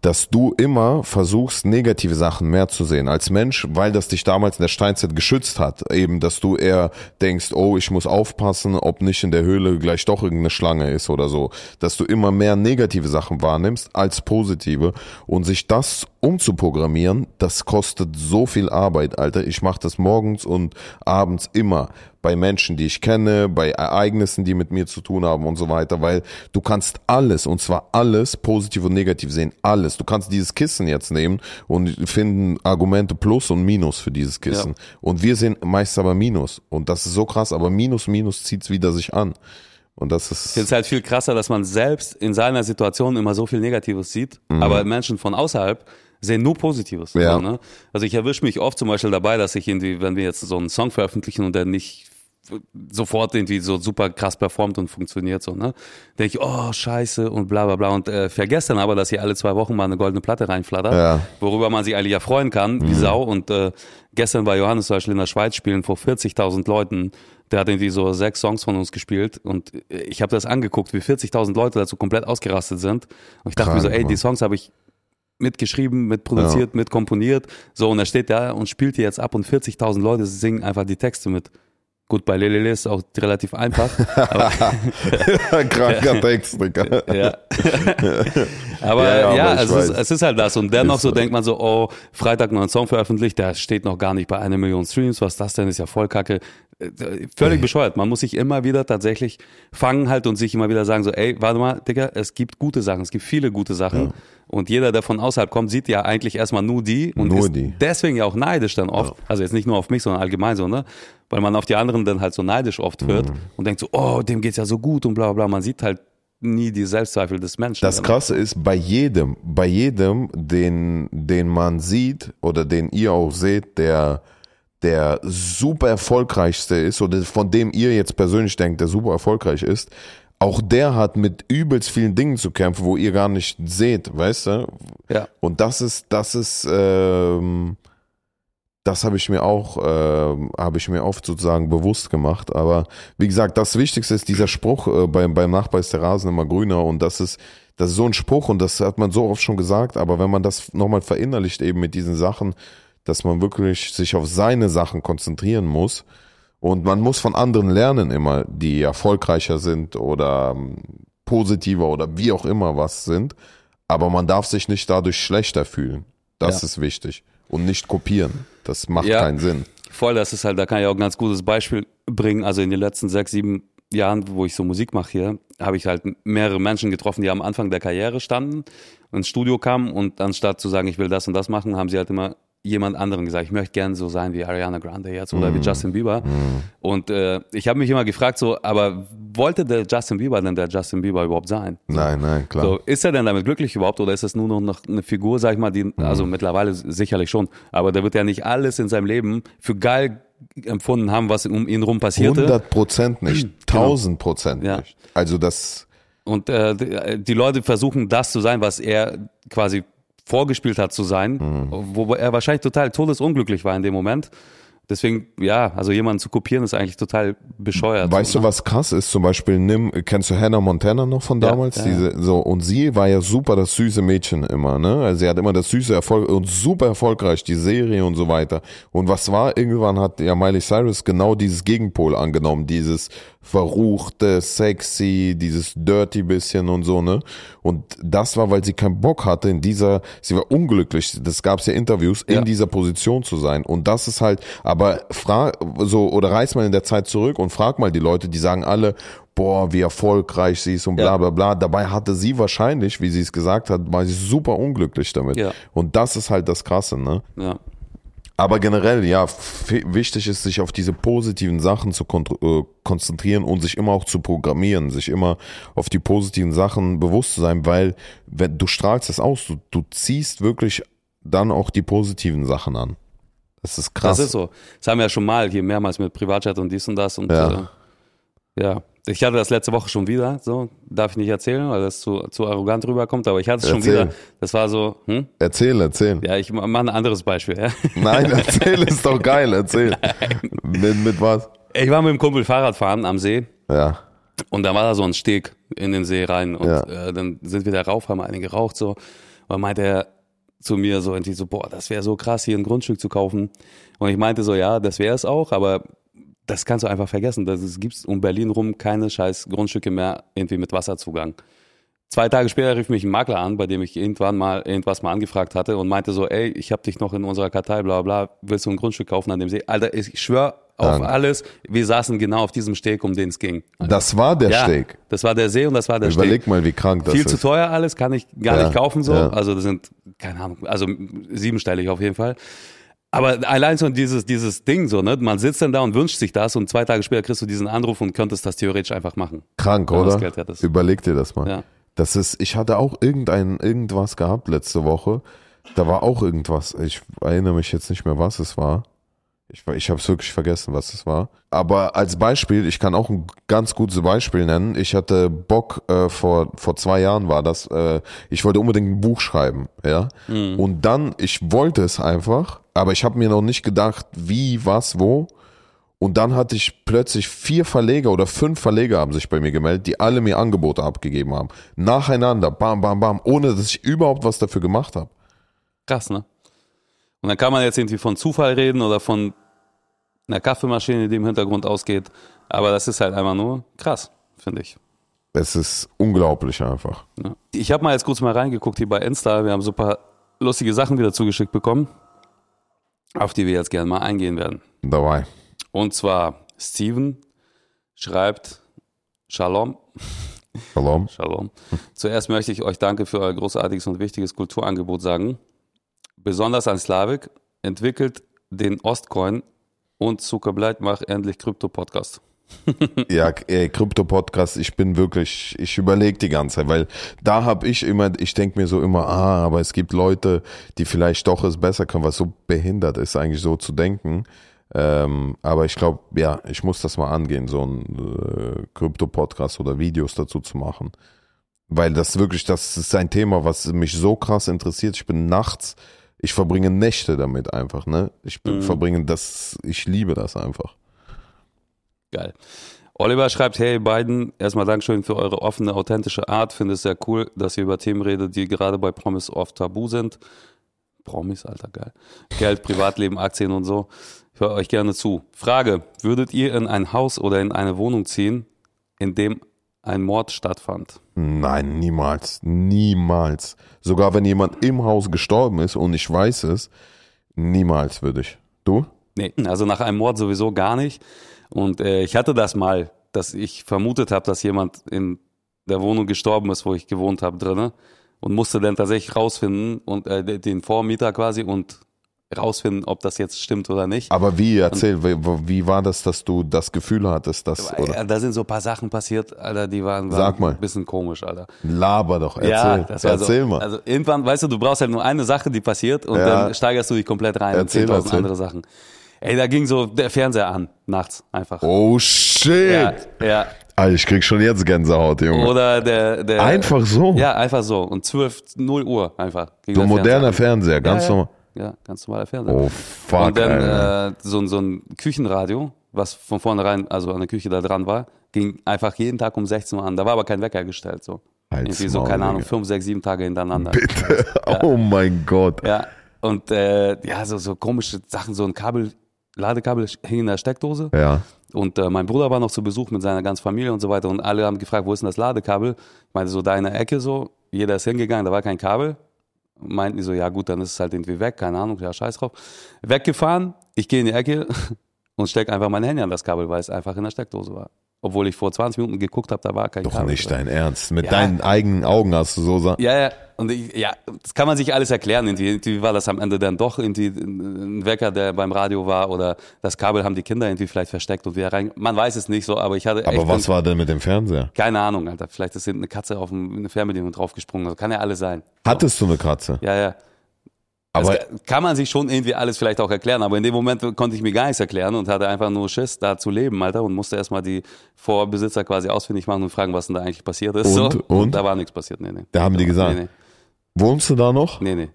dass du immer versuchst, negative Sachen mehr zu sehen als Mensch, weil das dich damals in der Steinzeit geschützt hat. Eben, dass du eher denkst, oh, ich muss aufpassen, ob nicht in der Höhle gleich doch irgendeine Schlange ist oder so. Dass du immer mehr negative Sachen wahrnimmst als positive. Und sich das umzuprogrammieren, das kostet so viel Arbeit, Alter. Ich mache das morgens und abends immer. Bei Menschen, die ich kenne, bei Ereignissen, die mit mir zu tun haben und so weiter, weil du kannst alles, und zwar alles, positiv und negativ sehen, alles. Du kannst dieses Kissen jetzt nehmen und finden Argumente plus und minus für dieses Kissen. Ja. Und wir sehen meist aber minus. Und das ist so krass, aber minus, minus zieht's wieder sich an. Und das ist. Es halt viel krasser, dass man selbst in seiner Situation immer so viel Negatives sieht, mhm. aber Menschen von außerhalb sehen nur Positives. Ja. So, ne? Also ich erwische mich oft zum Beispiel dabei, dass ich irgendwie, wenn wir jetzt so einen Song veröffentlichen und der nicht sofort irgendwie so super krass performt und funktioniert so, ne? Denke ich, oh, scheiße und bla bla bla und äh, vergesse dann aber, dass hier alle zwei Wochen mal eine goldene Platte reinflattert, ja. worüber man sich eigentlich ja freuen kann, wie mhm. Sau. Und äh, gestern bei Johannes zum Beispiel in der Schweiz spielen vor 40.000 Leuten der hat irgendwie so sechs Songs von uns gespielt und ich habe das angeguckt, wie 40.000 Leute dazu komplett ausgerastet sind. Und ich dachte Krank, mir so, ey, die Songs habe ich mitgeschrieben, mitproduziert, ja. mitkomponiert. So, und er steht da und spielt die jetzt ab und 40.000 Leute singen einfach die Texte mit. Gut, bei Lelele ist auch relativ einfach. Kranker Text, Digga. ja. aber ja, ja, ja es, ist, es, ist, halt das. Und dennoch so denkt man so, oh, Freitag noch ein Song veröffentlicht, der steht noch gar nicht bei einer Million Streams. Was das denn? Ist ja voll kacke. Völlig bescheuert. Man muss sich immer wieder tatsächlich fangen halt und sich immer wieder sagen so, ey, warte mal, Digga, es gibt gute Sachen, es gibt viele gute Sachen. Ja. Und jeder, der von außerhalb kommt, sieht ja eigentlich erstmal nur die und nur ist die. deswegen ja auch neidisch dann oft. Also jetzt nicht nur auf mich, sondern allgemein so, ne? Weil man auf die anderen dann halt so neidisch oft wird mhm. und denkt so, oh, dem geht's ja so gut und bla bla. Man sieht halt nie die Selbstzweifel des Menschen. Das Krasse ist, bei jedem, bei jedem, den, den man sieht oder den ihr auch seht, der der super erfolgreichste ist oder von dem ihr jetzt persönlich denkt, der super erfolgreich ist, auch der hat mit übelst vielen Dingen zu kämpfen, wo ihr gar nicht seht, weißt du? Ja. Und das ist, das ist, ähm, das habe ich mir auch, äh, habe ich mir oft sozusagen bewusst gemacht. Aber wie gesagt, das Wichtigste ist dieser Spruch, äh, beim, beim Nachbar ist der Rasen immer grüner und das ist, das ist so ein Spruch und das hat man so oft schon gesagt, aber wenn man das nochmal verinnerlicht eben mit diesen Sachen, dass man wirklich sich auf seine Sachen konzentrieren muss. Und man muss von anderen lernen immer, die erfolgreicher sind oder ähm, positiver oder wie auch immer was sind. Aber man darf sich nicht dadurch schlechter fühlen. Das ja. ist wichtig. Und nicht kopieren. Das macht ja, keinen Sinn. Voll, das ist halt, da kann ich auch ein ganz gutes Beispiel bringen. Also in den letzten sechs, sieben Jahren, wo ich so Musik mache hier, habe ich halt mehrere Menschen getroffen, die am Anfang der Karriere standen, ins Studio kamen und anstatt zu sagen, ich will das und das machen, haben sie halt immer jemand anderen gesagt, ich möchte gerne so sein wie Ariana Grande jetzt oder mm. wie mhm. Justin Bieber. Mm. Und äh, ich habe mich immer gefragt, so, aber wollte der Justin Bieber denn der Justin Bieber überhaupt sein? Nein, nein, klar. So, ist er denn damit glücklich überhaupt oder ist es nur noch eine Figur, sag ich mal, die, mm. also mittlerweile sicherlich schon, aber der wird ja nicht alles in seinem Leben für geil empfunden haben, was um ihn rum passierte. 100 Prozent nicht, 1000 genau. Prozent genau. nicht. Also das... Und äh, die Leute versuchen das zu sein, was er quasi vorgespielt hat zu sein, mhm. wo er wahrscheinlich total todesunglücklich war in dem Moment. Deswegen, ja, also jemanden zu kopieren ist eigentlich total bescheuert. Weißt so, du, ne? was krass ist? Zum Beispiel, nimm, kennst du Hannah Montana noch von damals? Ja, ja, Diese, so, und sie war ja super das süße Mädchen immer, ne? Also sie hat immer das süße Erfolg und super erfolgreich, die Serie und so weiter. Und was war? Irgendwann hat ja Miley Cyrus genau dieses Gegenpol angenommen, dieses verruchte, sexy, dieses dirty bisschen und so, ne? Und das war, weil sie keinen Bock hatte, in dieser, sie war unglücklich, das gab's ja Interviews, in ja. dieser Position zu sein. Und das ist halt, aber frag, so, oder reiß mal in der Zeit zurück und frag mal die Leute, die sagen alle, boah, wie erfolgreich sie ist und bla bla bla. Dabei hatte sie wahrscheinlich, wie sie es gesagt hat, war sie super unglücklich damit. Ja. Und das ist halt das Krasse, ne? Ja. Aber generell, ja, wichtig ist, sich auf diese positiven Sachen zu kon äh, konzentrieren und sich immer auch zu programmieren, sich immer auf die positiven Sachen bewusst zu sein, weil wenn du strahlst das aus, du, du ziehst wirklich dann auch die positiven Sachen an. Das ist krass. Das ist so. Das haben wir ja schon mal hier mehrmals mit Privatchat und dies und das und ja. Äh, ja. Ich hatte das letzte Woche schon wieder, so darf ich nicht erzählen, weil das zu, zu arrogant rüberkommt, aber ich hatte es schon wieder. Das war so, hm? Erzähl, erzähl. Ja, ich mache ein anderes Beispiel, ja. Nein, erzähl, ist doch geil, erzähl. Mit, mit was? Ich war mit dem Kumpel Fahrradfahren am See. Ja. Und da war da so ein Steg in den See rein und ja. äh, dann sind wir da rauf, haben einige geraucht so. Und dann meinte er zu mir so irgendwie so, boah, das wäre so krass, hier ein Grundstück zu kaufen. Und ich meinte so, ja, das wäre es auch, aber das kannst du einfach vergessen. Es gibt um Berlin rum keine scheiß Grundstücke mehr irgendwie mit Wasserzugang. Zwei Tage später rief mich ein Makler an, bei dem ich irgendwann mal irgendwas mal angefragt hatte und meinte so, ey, ich habe dich noch in unserer Kartei, bla bla, willst du ein Grundstück kaufen an dem See? Alter, ich schwör auf Dank. alles, wir saßen genau auf diesem Steg, um den es ging. Das war der ja, Steg. das war der See und das war der Überleg Steg. mal, wie krank das Viel ist. zu teuer alles, kann ich gar Ja, nicht kaufen so. ja. Also das sind, keine Ahnung, also siebenstellig auf jeden Fall. Aber allein so dieses, dieses Ding so, ne? Man sitzt dann da und wünscht sich das und zwei Tage später kriegst du diesen Anruf und könntest das theoretisch einfach machen. Krank, oder? Überleg dir das mal. Ja. Das ist, ich hatte auch irgendein, irgendwas gehabt letzte Woche. Da war auch irgendwas. Ich erinnere mich jetzt nicht mehr, was es war. Ich, ich habe es wirklich vergessen, was es war. Aber als Beispiel, ich kann auch ein ganz gutes Beispiel nennen. Ich hatte Bock, äh, vor, vor zwei Jahren war das, äh, ich wollte unbedingt ein Buch schreiben, ja. Und dann, ich wollte es einfach, aber ich habe mir noch nicht gedacht, wie, was, wo. Und dann hatte ich plötzlich vier Verleger oder fünf Verleger haben sich bei mir gemeldet, die alle mir Angebote abgegeben haben. Nacheinander, bam, bam, bam, ohne dass ich überhaupt was dafür gemacht habe. Krass, ne? Und dann kann man jetzt irgendwie von Zufall reden oder von einer Kaffeemaschine, die im Hintergrund ausgeht. Aber das ist halt einfach nur krass, finde ich. Es ist unglaublich einfach. Ja. Ich habe mal jetzt kurz mal reingeguckt hier bei Insta. Wir haben so ein paar lustige Sachen wieder zugeschickt bekommen, auf die wir jetzt gerne mal eingehen werden. Dabei. Und zwar Steven schreibt Shalom. Shalom. Shalom. Zuerst möchte ich euch danke für euer großartiges und wichtiges Kulturangebot sagen. Besonders an Slavik entwickelt den Ostcoin und Zuckerbleit macht endlich Krypto-Podcast. Ja, ey, Krypto-Podcast, ich bin wirklich, ich überlege die ganze Zeit, weil da habe ich immer, ich denke mir so immer, ah, aber es gibt Leute, die vielleicht doch es besser können, was so behindert ist, eigentlich so zu denken. Ähm, aber ich glaube, ja, ich muss das mal angehen, so ein äh, Krypto-Podcast oder Videos dazu zu machen. Weil das wirklich, das ist ein Thema, was mich so krass interessiert. Ich bin nachts, ich verbringe Nächte damit einfach, ne? Ich Mhm. verbringe das, ich liebe das einfach. Geil. Oliver schreibt, hey beiden, erstmal Dankeschön für eure offene, authentische Art. Finde es sehr cool, dass ihr über Themen redet, die gerade bei Promis oft tabu sind. Promis, alter, geil. Geld, Privatleben, Aktien und so. Ich höre euch gerne zu. Frage, würdet ihr in ein Haus oder in eine Wohnung ziehen, in dem ein Mord stattfand? Nein, niemals. Niemals. Sogar wenn jemand im Haus gestorben ist und ich weiß es, niemals würde ich. Du? Nee, also nach einem Mord sowieso gar nicht. Und äh, ich hatte das mal, dass ich vermutet habe, dass jemand in der Wohnung gestorben ist, wo ich gewohnt habe drinne und musste dann tatsächlich rausfinden und äh, den Vormieter quasi und rausfinden, ob das jetzt stimmt oder nicht. Aber wie, erzähl, wie, wie war das, dass du das Gefühl hattest, dass, oder? Ja, da sind so ein paar Sachen passiert, Alter, die waren, waren ein bisschen komisch, Alter. Laber doch, erzähl, ja, das war erzähl so, mal. Also irgendwann, weißt du, du brauchst halt nur eine Sache, die passiert und Ja. dann steigerst du dich komplett rein Erzähl, in 10.000 erzähl. andere Sachen. Ey, da ging so der Fernseher an, nachts einfach. oh shit! ja, ja. Alter, ich krieg schon jetzt Gänsehaut, Junge. Oder der, der Einfach so? Ja, einfach so. Und 12, 0 Uhr einfach. ging so ein moderner Fernseher Fernseher, ganz an. ja, normal. ja. ja, ganz normaler Fernseher. Oh fuck, und dann äh, so, ein- so ein Küchenradio, was von vornherein, also an der Küche da dran war, ging einfach jeden Tag um 16 Uhr an. Da war aber kein Wecker gestellt. So. Halt's Irgendwie so, keine Ahnung, fünf, sechs, sieben Tage hintereinander. Bitte. Oh mein Gott. Ja. Und äh, ja, so, so komische Sachen, so ein Kabel, Ladekabel hing in der Steckdose. Ja. Und äh, mein Bruder war noch zu Besuch mit seiner ganzen Familie und so weiter. Und alle haben gefragt, wo ist denn das Ladekabel? Ich meinte so, da in der Ecke so. Jeder ist hingegangen, da war kein Kabel. Meinten die so, ja gut, dann ist es halt irgendwie weg, keine Ahnung, ja, scheiß drauf. Weggefahren, ich gehe in die Ecke und steck einfach mein Handy an das Kabel, weil es einfach in der Steckdose war. Obwohl ich vor 20 Minuten geguckt habe, da war kein Doch Kabel. nicht drin. dein Ernst. Mit Ja. deinen eigenen Augen hast du so sa Ja, ja. Und ich, ja, das kann man sich alles erklären. Irgendwie, irgendwie war das am Ende dann doch irgendwie ein Wecker, der beim Radio war oder das Kabel haben die Kinder irgendwie vielleicht versteckt und wieder rein. Man weiß es nicht so, aber ich hatte Aber was war denn mit dem Fernseher? keine Ahnung, Alter. Vielleicht ist hinten eine Katze auf eine Fernbedienung draufgesprungen. Das kann ja alles sein. Hattest du eine Katze? Ja, ja. Aber das kann man sich schon irgendwie alles vielleicht auch erklären, aber in dem Moment konnte ich mir gar nichts erklären und hatte einfach nur Schiss, da zu leben, Alter, und musste erstmal die Vorbesitzer quasi ausfindig machen und fragen, was denn da eigentlich passiert ist. Und? so. Und? da war nichts passiert, nee, nee. Da haben die gesagt? Nee, wohnst du da noch? nee, nee. nee.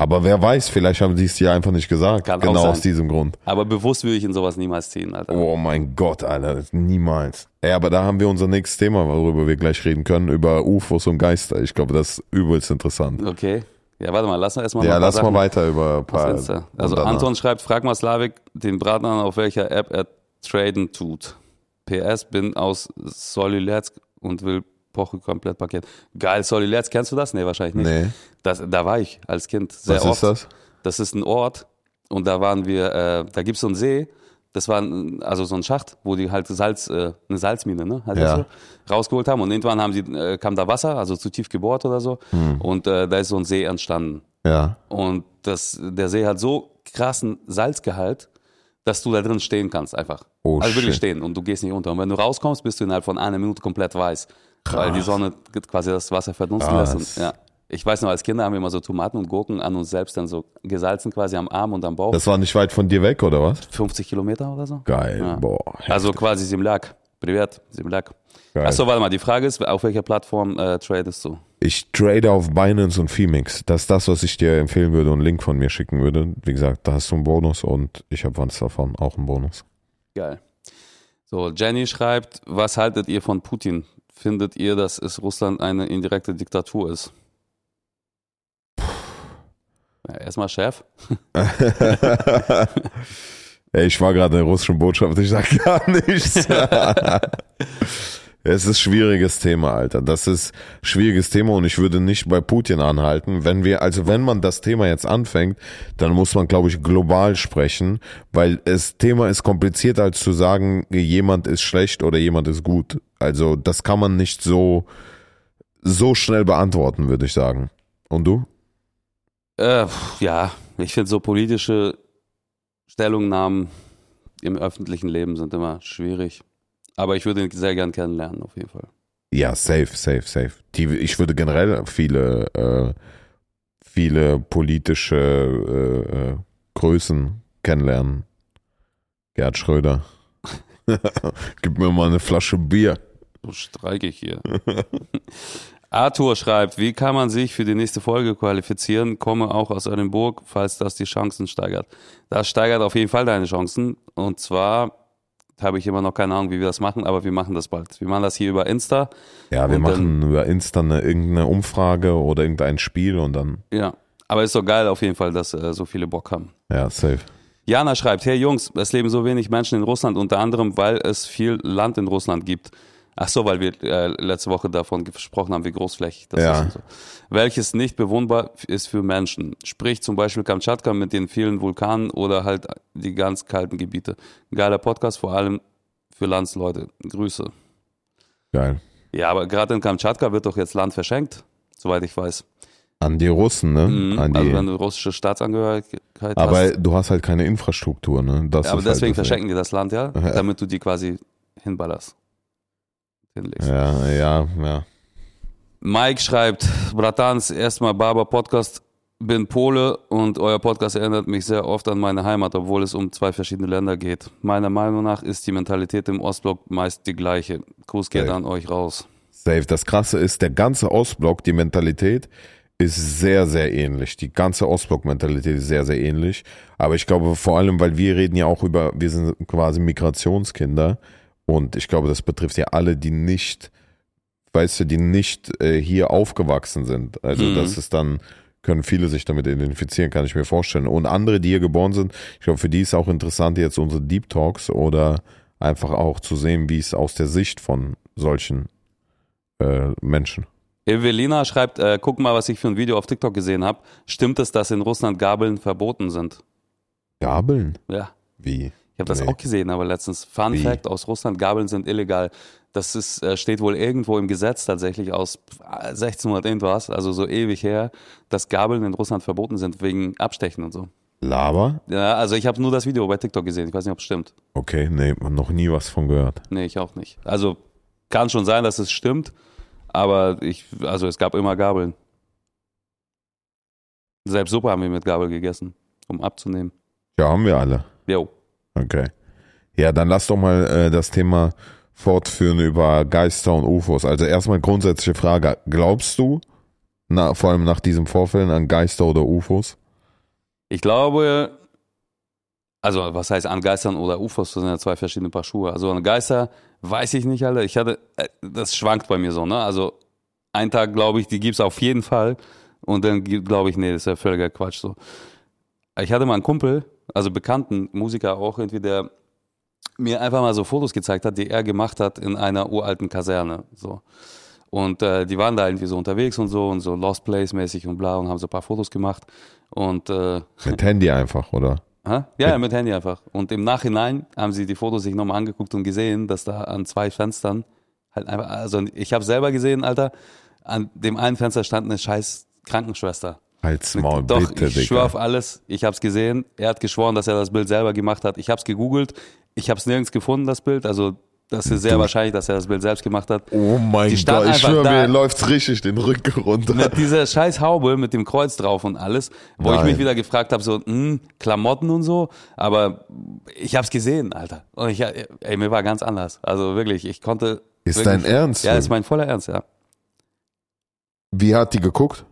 Aber wer weiß, vielleicht haben sie es dir einfach nicht gesagt. Kann genau aus diesem Grund. Aber bewusst würde ich in sowas niemals ziehen, Alter. Oh mein Gott, Alter, niemals. Ey, aber da haben wir unser nächstes Thema, worüber wir gleich reden können, über UFOs und Geister. Ich glaube, das ist übelst interessant. Okay. Ja, warte mal, lass uns erstmal Ja, lass mal weiter über ein paar. Also danach. Anton schreibt, frag mal Slavik den Braten an, auf welcher App er traden tut. PS, bin aus Soliletsk und will Poche Komplettpaket. Geil, Solly Let's, kennst du das? Nee, wahrscheinlich nicht. Nee. Das, da war ich als Kind sehr Was oft. ist das? Das ist ein Ort und da waren wir, äh, da gibt's so einen See, das war also so ein Schacht, wo die halt Salz, äh, eine Salzmine, ne, halt Ja. so, rausgeholt haben und irgendwann haben sie, äh, kam da Wasser, also zu tief gebohrt oder so Hm. und äh, da ist so ein See entstanden Ja. und das, der See hat so krassen Salzgehalt, dass du da drin stehen kannst einfach. Oh, also wirklich shit. stehen und du gehst nicht unter. Und wenn du rauskommst, bist du innerhalb von einer Minute komplett weiß, weil die Sonne quasi das Wasser verdunsten Krass. lässt. Und, ja. Ich weiß noch, als Kinder haben wir immer so Tomaten und Gurken an uns selbst dann so gesalzen quasi am Arm und am Bauch. Das war nicht weit von dir weg, oder was? 50 Kilometer oder so. Geil. Ja. Boah. Also quasi Simlak. Privat, Simlak. Achso, warte mal, die Frage ist, auf welcher Plattform äh, tradest du? Ich trade auf Binance und Femix. Das ist das, was ich dir empfehlen würde und einen Link von mir schicken würde. Wie gesagt, da hast du einen Bonus und ich habe was davon, auch einen Bonus. Geil. So, Jenny schreibt, was haltet ihr von Putin? Findet ihr, dass es Russland eine indirekte Diktatur ist? Ja, erstmal Chef. Ey, ich war gerade in der russischen Botschaft, ich sag gar nichts. es ist schwieriges Thema, Alter. Das ist schwieriges Thema und ich würde nicht bei Putin anhalten. Wenn wir, also wenn man das Thema jetzt anfängt, dann muss man, glaube ich, global sprechen, weil das Thema ist komplizierter als zu sagen, jemand ist schlecht oder jemand ist gut. Also das kann man nicht so, so schnell beantworten, würde ich sagen. Und du? Äh, ja, ich finde so politische Stellungnahmen im öffentlichen Leben sind immer schwierig. Aber ich würde ihn sehr gern kennenlernen, auf jeden Fall. Ja, safe, safe, safe. Die, ich würde generell viele, äh, viele politische äh, äh, Größen kennenlernen. Gerd Schröder. Gib mir mal eine Flasche Bier. So streike ich hier. Arthur schreibt, wie kann man sich für die nächste Folge qualifizieren? Komme auch aus Oldenburg, falls das die Chancen steigert. Das steigert auf jeden Fall deine Chancen. Und zwar habe ich immer noch keine Ahnung, wie wir das machen, aber wir machen das bald. Wir machen das hier über Insta. Ja, wir Und dann- machen über Insta eine, irgendeine Umfrage oder irgendein Spiel und dann, Ja. Aber ist doch geil auf jeden Fall, dass äh, so viele Bock haben. ja, safe. Jana schreibt, hey Jungs, es leben so wenig Menschen in Russland, unter anderem, weil es viel Land in Russland gibt. Ach so, weil wir äh, letzte Woche davon gesprochen haben, wie großflächig das Ja. ist. So. Welches nicht bewohnbar ist für Menschen. Sprich zum Beispiel Kamtschatka mit den vielen Vulkanen oder halt die ganz kalten Gebiete. Geiler Podcast, vor allem für Landsleute. Grüße. Geil. Ja, aber gerade in Kamtschatka wird doch jetzt Land verschenkt, soweit ich weiß. An die Russen, ne? Mhm. An die, Also wenn du russische Staatsangehörigkeit aber hast. du hast halt keine Infrastruktur, ne? Das Ja, aber halt deswegen Ding. verschenken die das Land, ja, damit du die quasi hinballerst. Hinlegst. Ja, ja, ja. Mike schreibt, Bratans, erstmal Barber Podcast, bin Pole und euer Podcast erinnert mich sehr oft an meine Heimat, obwohl es um zwei verschiedene Länder geht. Meiner Meinung nach ist die Mentalität im Ostblock meist die gleiche. Gruß geht Safe. an euch raus. Safe. Das Krasse ist, der ganze Ostblock, die Mentalität ist sehr, sehr ähnlich. Die ganze Ostblock-Mentalität ist sehr, sehr ähnlich. Aber ich glaube vor allem, weil wir reden ja auch über, wir sind quasi Migrationskinder. Und ich glaube, das betrifft ja alle, die nicht, weißt du, die nicht äh, hier aufgewachsen sind. Also Mhm. das ist dann, können viele sich damit identifizieren, kann ich mir vorstellen. Und andere, die hier geboren sind, ich glaube, für die ist auch interessant jetzt unsere Deep Talks oder einfach auch zu sehen, wie es aus der Sicht von solchen äh, Menschen. Evelina schreibt, äh, guck mal, was ich für ein Video auf TikTok gesehen habe. Stimmt es, dass in Russland Gabeln verboten sind? Gabeln? Ja. Wie? Ich habe das Nee. auch gesehen, aber letztens. Fun Wie? Fact aus Russland, Gabeln sind illegal. Das ist, äh, steht wohl irgendwo im Gesetz tatsächlich aus äh, 1600 irgendwas, also so ewig her, dass Gabeln in Russland verboten sind wegen Abstechen und so. Lava? Ja, also ich habe nur das Video bei TikTok gesehen. Ich weiß nicht, ob es stimmt. Okay, nee, noch nie was von gehört. Nee, ich auch nicht. Also kann schon sein, dass es stimmt, aber ich, also es gab immer Gabeln. Selbst Suppe haben wir mit Gabel gegessen, um abzunehmen. Ja, haben wir alle. Jo. Okay. Ja, dann lass doch mal äh, das Thema fortführen über Geister und UFOs. Also erstmal grundsätzliche Frage. Glaubst du, na, vor allem nach diesem Vorfällen, an Geister oder UFOs? Ich glaube, also was heißt an Geistern oder UFOs, das sind ja zwei verschiedene Paar Schuhe. Also an Geister weiß ich nicht, Alter. Ich hatte, äh, das schwankt bei mir so, ne? Also einen Tag glaube ich, die gibt's auf jeden Fall und dann glaube ich, nee, das ist ja völliger Quatsch so. Ich hatte mal einen Kumpel, also bekannten Musiker auch irgendwie, der mir einfach mal so Fotos gezeigt hat, die er gemacht hat in einer uralten Kaserne, so. Und äh, die waren da irgendwie so unterwegs und so und so Lost Place mäßig und bla und haben so ein paar Fotos gemacht. Und äh, Mit Handy einfach, oder? Hä? Ja, ja, mit Handy einfach. Und im Nachhinein haben sie die Fotos sich nochmal angeguckt und gesehen, dass da an zwei Fenstern halt einfach, also ich habe selber gesehen, Alter, an dem einen Fenster stand eine scheiß Krankenschwester. Halt's Maul, Doch, bitte, ich schwöre auf alles. Ich habe es gesehen. Er hat geschworen, dass er das Bild selber gemacht hat. Ich habe es gegoogelt. Ich habe es nirgends gefunden, das Bild. Also das ist sehr Du- wahrscheinlich, dass er das Bild selbst gemacht hat. Oh mein Gott, ich schwöre, mir läuft's richtig den Rücken runter. Mit dieser scheiß Haube mit dem Kreuz drauf und alles, wo ich Nein. mich wieder gefragt habe, so, hm, Klamotten und so, aber ich habe es gesehen, Alter. Und ich, ey, mir war ganz anders. Also wirklich, ich konnte. Ist wirklich, dein Ernst? Ja, ist mein voller Ernst, ja. Wie hat die geguckt?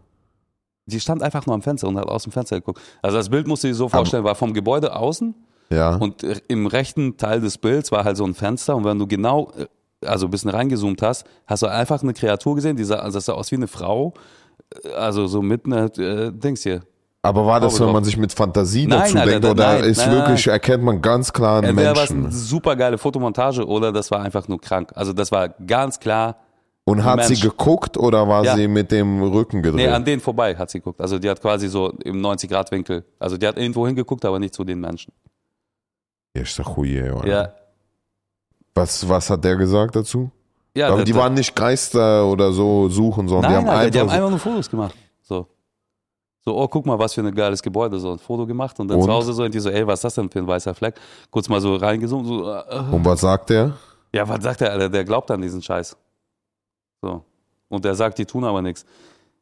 Die stand einfach nur am Fenster und hat aus dem Fenster geguckt. Also das Bild musst du dir so vorstellen, war vom Gebäude außen Ja. und im rechten Teil des Bilds war halt so ein Fenster und wenn du genau, äh, also ein bisschen reingezoomt hast, hast du einfach eine Kreatur gesehen, die sah, also das sah aus wie eine Frau, äh, also so mit einer, äh, Dings hier. Aber war das, wenn man sich mit Fantasie Nein, dazu Alter, denkt, da- oder nein, ist nein, wirklich, nein. erkennt man ganz klar einen Entweder war es Menschen? eine super geile Fotomontage oder das war einfach nur krank. Also das war ganz klar, Und hat Mensch. sie geguckt oder war Ja. sie mit dem Rücken gedreht? nee, an denen vorbei hat sie geguckt. Also die hat quasi so im 90-Grad-Winkel, also die hat irgendwo hingeguckt, aber nicht zu den Menschen. Ja, ist doch huye, oder? Ja, Was, was hat der gesagt dazu? ja. Aber die waren nicht Geister oder so suchen, sondern Nein, die haben Alter, einfach, die haben einfach nur Fotos gemacht. So. So, oh, guck mal, was für ein geiles Gebäude. So ein Foto gemacht und dann Und? zu Hause so irgendwie so, ey, was ist das denn für ein weißer Fleck? Kurz mal so reingezoomt, so, äh, Und was sagt der? ja, was sagt der, Alter? Der glaubt an diesen Scheiß. So. Und der sagt, die tun aber nichts.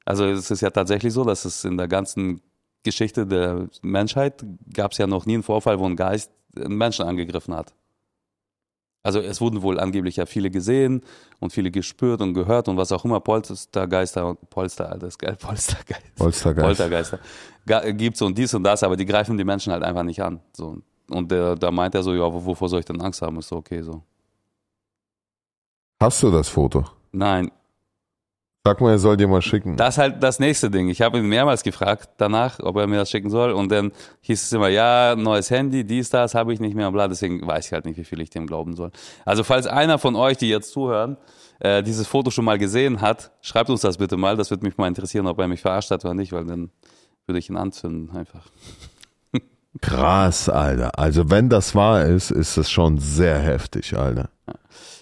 Also es ist ja tatsächlich so, dass es in der ganzen Geschichte der Menschheit gab es ja noch nie einen Vorfall, wo ein Geist einen Menschen angegriffen hat. Also es wurden wohl angeblich ja viele gesehen und viele gespürt und gehört und was auch immer, Polstergeister und Polster, Alter, ist geil, Polstergeist. Polstergeist. Poltergeister. Ga- Gibt's und dies und das, aber die greifen die Menschen halt einfach nicht an. So. Und da meint er so, ja, wo- wovor soll ich denn Angst haben? Ist so, okay, so. Hast du das Foto? Nein, Sag mal, er soll dir mal schicken. das ist halt das nächste Ding. Ich habe ihn mehrmals gefragt danach, ob er mir das schicken soll. Und dann hieß es immer, ja, neues Handy, dies, das habe ich nicht mehr und bla. Deswegen weiß ich halt nicht, wie viel ich dem glauben soll. Also falls einer von euch, die jetzt zuhören, äh, dieses Foto schon mal gesehen hat, schreibt uns das bitte mal. Das würde mich mal interessieren, ob er mich verarscht hat oder nicht, weil dann würde ich ihn anzünden einfach. Krass, Alter. Also wenn das wahr ist, ist das schon sehr heftig, Alter.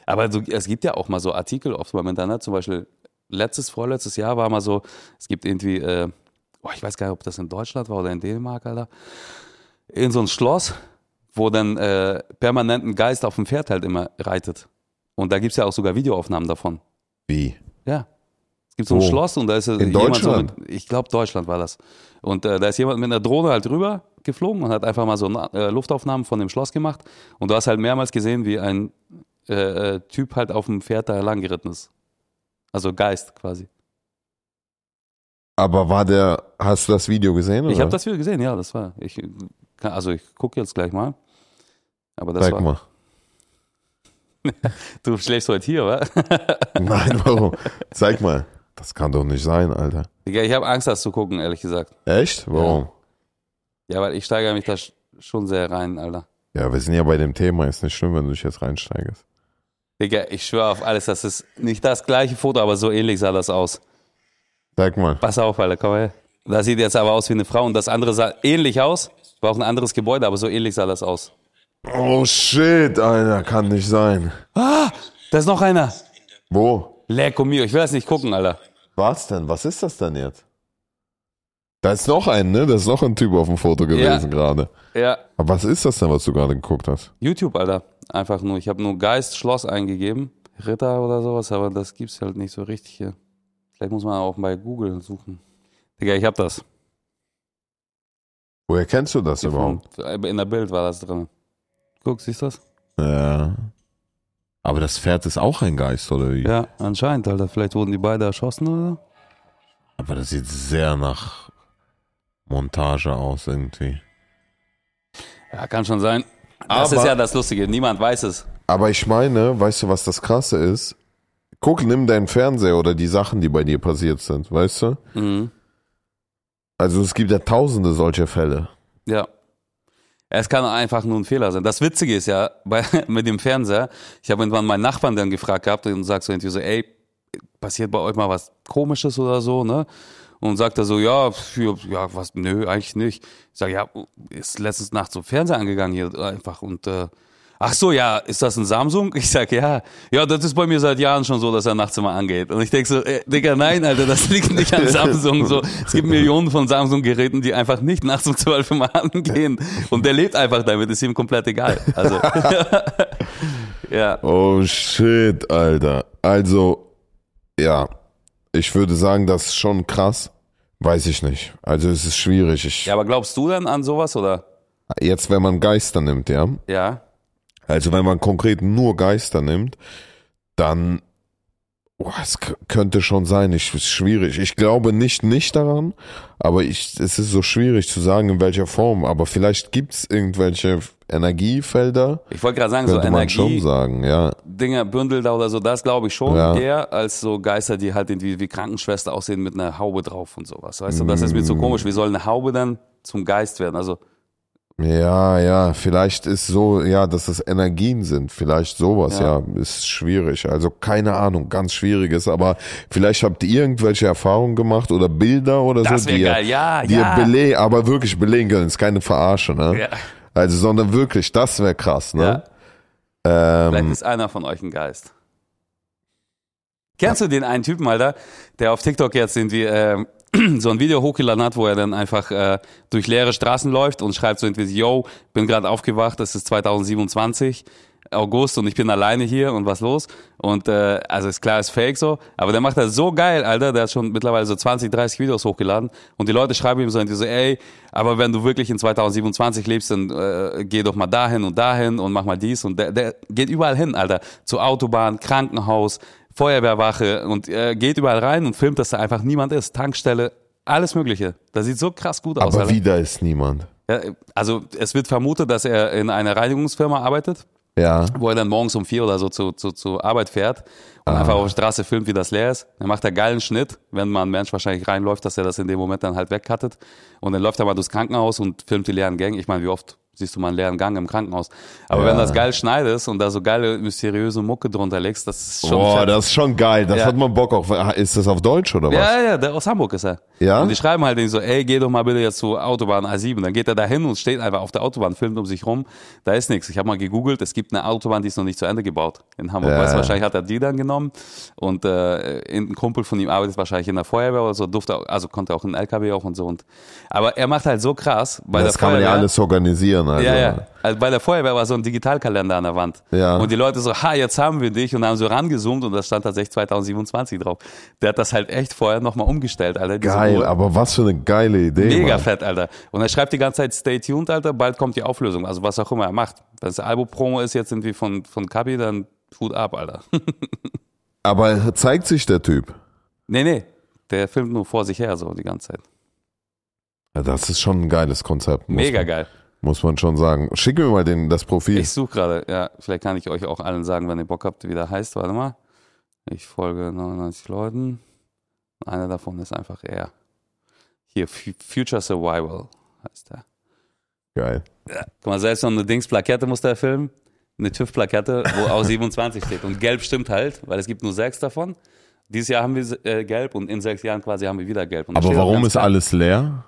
Aber du, es gibt ja auch mal so Artikel oft beim Internet, zum Beispiel letztes, vorletztes Jahr war mal so, es gibt irgendwie, äh, oh, ich weiß gar nicht, ob das in Deutschland war oder in Dänemark, Alter, in so ein Schloss, wo dann äh, permanent ein Geist auf dem Pferd halt immer reitet. Und da gibt's ja auch sogar Videoaufnahmen davon. Wie? Ja. Es gibt so ein Wo? Schloss und da ist In jemand so Deutschland? mit, ich glaube Deutschland war das. Und äh, da ist jemand mit einer Drohne halt rüber geflogen und hat einfach mal so äh, Luftaufnahmen von dem Schloss gemacht. Und du hast halt mehrmals gesehen, wie ein äh, äh, Typ halt auf dem Pferd da lang geritten ist. Also Geist quasi. Aber war der, hast du das Video gesehen? Ich oder? habe das Video gesehen, ja, das war. Ich, also ich gucke jetzt gleich mal. Aber das Zeig war. mal. Du schläfst heute hier, wa? Nein, warum? Zeig mal. Das kann doch nicht sein, Alter. Ich habe Angst, das zu gucken, ehrlich gesagt. Echt? Warum? Ja, weil ich steigere mich da sch- schon sehr rein, Alter. Ja, wir sind ja bei dem Thema. Ist nicht schlimm, wenn du dich jetzt reinsteigerst. Digga, ich schwöre auf alles, das ist nicht das gleiche Foto, aber so ähnlich sah das aus. Sag mal. Pass auf, Alter, komm her. Das sieht jetzt aber aus wie eine Frau und das andere sah ähnlich aus. War auch ein anderes Gebäude, aber so ähnlich sah das aus. Oh shit, Alter, kann nicht sein. Ah, da ist noch einer. Wo? Lecco mio, ich will das nicht gucken, Alter. Was denn? Was ist das denn jetzt? Da ist noch ein, ne? Da ist noch ein Typ auf dem Foto gewesen gerade. Ja, Aber was ist das denn, was du gerade geguckt hast? YouTube, Alter. Einfach nur. Ich habe nur Geist, Schloss eingegeben. Ritter oder sowas, aber das gibt's halt nicht so richtig hier. Vielleicht muss man auch bei Google suchen. Digga, ich hab das. Woher kennst du das überhaupt? In der Bild war das drin. Guck, siehst du das? Ja. Aber das Pferd ist auch ein Geist, oder wie? Ja, anscheinend, Alter. Vielleicht wurden die beide erschossen oder. Aber das sieht sehr nach Montage aus irgendwie. Ja, kann schon sein. Das Aber- ist ja das Lustige. Niemand weiß es. Aber ich meine, weißt du, was das Krasse ist? Guck, nimm deinen Fernseher oder die Sachen, die bei dir passiert sind, weißt du? Mhm. Also es gibt ja tausende solcher Fälle. Ja. Es kann einfach nur ein Fehler sein. Das Witzige ist ja, bei, mit dem Fernseher, ich habe irgendwann meinen Nachbarn dann gefragt gehabt und sagt so irgendwie so, ey, passiert bei euch mal was Komisches oder so, ne? Und sagt er so, ja, für, ja, was, nö, eigentlich nicht. Ich sag, ja, ist letztens Nacht so Fernseher angegangen hier einfach und äh, Ach so, ja, ist das ein Samsung? Ich sag, ja. Ja, das ist bei mir seit Jahren schon so, dass er nachts immer angeht. Und ich denk so, äh, Digga, nein, Alter, das liegt nicht an Samsung. So, es gibt Millionen von Samsung-Geräten, die einfach nicht nachts um zwölf immer angehen. Und der lebt einfach damit, ist ihm komplett egal. Also, ja. Oh shit, Alter. Also, ja, ich würde sagen, das ist schon krass. Weiß ich nicht. Also es ist schwierig. Ich, Ja, aber glaubst du denn an sowas oder? Jetzt, wenn man Geister nimmt, ja. Ja. Also wenn man konkret nur Geister nimmt, dann oh, es könnte schon sein. Ich ist schwierig. Ich glaube nicht nicht daran, aber ich es ist so schwierig zu sagen in welcher Form. Aber vielleicht gibt's irgendwelche Energiefelder. Ich wollte gerade sagen, so man schon Energie, sagen, ja. Dinger, Bündel da oder so, das glaube ich schon Ja. eher als so Geister, die halt irgendwie wie Krankenschwester aussehen mit einer Haube drauf und sowas. Weißt du, das ist mir Mm. zu komisch. Wie soll eine Haube dann zum Geist werden? Also, Ja, ja, vielleicht ist so, ja, dass es Energien sind, vielleicht sowas, ja. Ja. ist schwierig. Also keine Ahnung, ganz schwieriges, aber vielleicht habt ihr irgendwelche Erfahrungen gemacht oder Bilder oder Das so, die, geil, ja, die ja. ihr belegen, aber wirklich belegen können, ist keine Verarsche, ne? ja. Also, sondern wirklich, das wäre krass, ne? Ja. Vielleicht Ähm, ist einer von euch ein Geist. Kennst du den einen Typen, Alter, der auf TikTok jetzt irgendwie ähm, so ein Video hochgeladen hat, wo er dann einfach äh, durch leere Straßen läuft und schreibt so irgendwie, yo, bin gerade aufgewacht, es ist 2027, August und ich bin alleine hier und was los? Und äh, also ist klar, ist fake so, aber der macht das so geil, Alter, der hat schon mittlerweile so 20, 30 Videos hochgeladen und die Leute schreiben ihm so irgendwie so, ey, aber wenn du wirklich in 2027 lebst, dann äh, geh doch mal dahin und dahin und mach mal dies und der, der geht überall hin, Alter, zur Autobahn, Krankenhaus, Feuerwehrwache und äh, geht überall rein und filmt, dass da einfach niemand ist, Tankstelle, alles Mögliche. Das sieht so krass gut aus. aber Alter. wieder ist niemand. Ja, also es wird vermutet, dass er in einer Reinigungsfirma arbeitet, Ja. wo er dann morgens um vier oder so zu, zu, zur Arbeit fährt und einfach auf der Straße filmt, wie das leer ist. Dann macht er geilen Schnitt, wenn mal ein Mensch wahrscheinlich reinläuft, dass er das in dem Moment dann halt wegcuttet. Und dann läuft er mal durchs Krankenhaus und filmt die leeren Gänge. Ich meine, wie oft siehst du mal einen leeren Gang im Krankenhaus? Aber Ja. wenn das geil schneidest und da so geile, mysteriöse Mucke drunter legst, das ist schon Boah, fett. das ist schon geil. Das Ja. hat man Bock auf. Ist das auf Deutsch oder was? Ja, ja, der aus Hamburg ist er. Ja? Und die schreiben halt nicht so, ey, geh doch mal bitte jetzt zur Autobahn A7. Dann geht er da hin und steht einfach auf der Autobahn, filmt um sich rum. Da ist nichts. Ich habe mal gegoogelt, es gibt eine Autobahn, die ist noch nicht zu Ende gebaut in Hamburg. Ja. Weißt wahrscheinlich hat er die dann genommen und äh, ein Kumpel von ihm arbeitet wahrscheinlich in der Feuerwehr oder so, durfte also konnte auch in LKW auch und so. Und, aber er macht halt so krass bei das der kann man Feuerwehr. ja alles organisieren. Also. Ja, ja. Also bei der Feuerwehr war so ein Digitalkalender an der Wand. Ja. Und die Leute so, ha, jetzt haben wir dich. Und haben so rangezoomt und da stand tatsächlich 2027 drauf. Der hat das halt echt vorher nochmal umgestellt, Alter. Geil, Uhr. aber was für eine geile Idee. Mega Mann. fett, Alter. Und er schreibt die ganze Zeit, stay tuned, Alter, bald kommt die Auflösung. Also was auch immer er macht. Wenn es Album-Promo ist jetzt irgendwie von, von Kabi, dann Hut ab, Alter. Aber zeigt sich der Typ? nee, nee. Der filmt nur vor sich her so die ganze Zeit. Ja, das ist schon ein geiles Konzept. Mega man, geil. Muss man schon sagen. Schick mir mal den, das Profil. Ich suche gerade, ja, vielleicht kann ich euch auch allen sagen, wenn ihr Bock habt, wie der heißt. Warte mal. Ich folge 99 Leuten. Einer davon ist einfach er. Hier, Fu- Future Survival heißt er. Geil. Guck mal, selbst so eine Dings-Plakette muss der filmen. Eine TÜV-Plakette, wo auch 27 steht. Und gelb stimmt halt, weil es gibt nur sechs davon. Dieses Jahr haben wir äh, gelb und in sechs Jahren quasi haben wir wieder gelb. Und Aber warum ist klar- alles leer?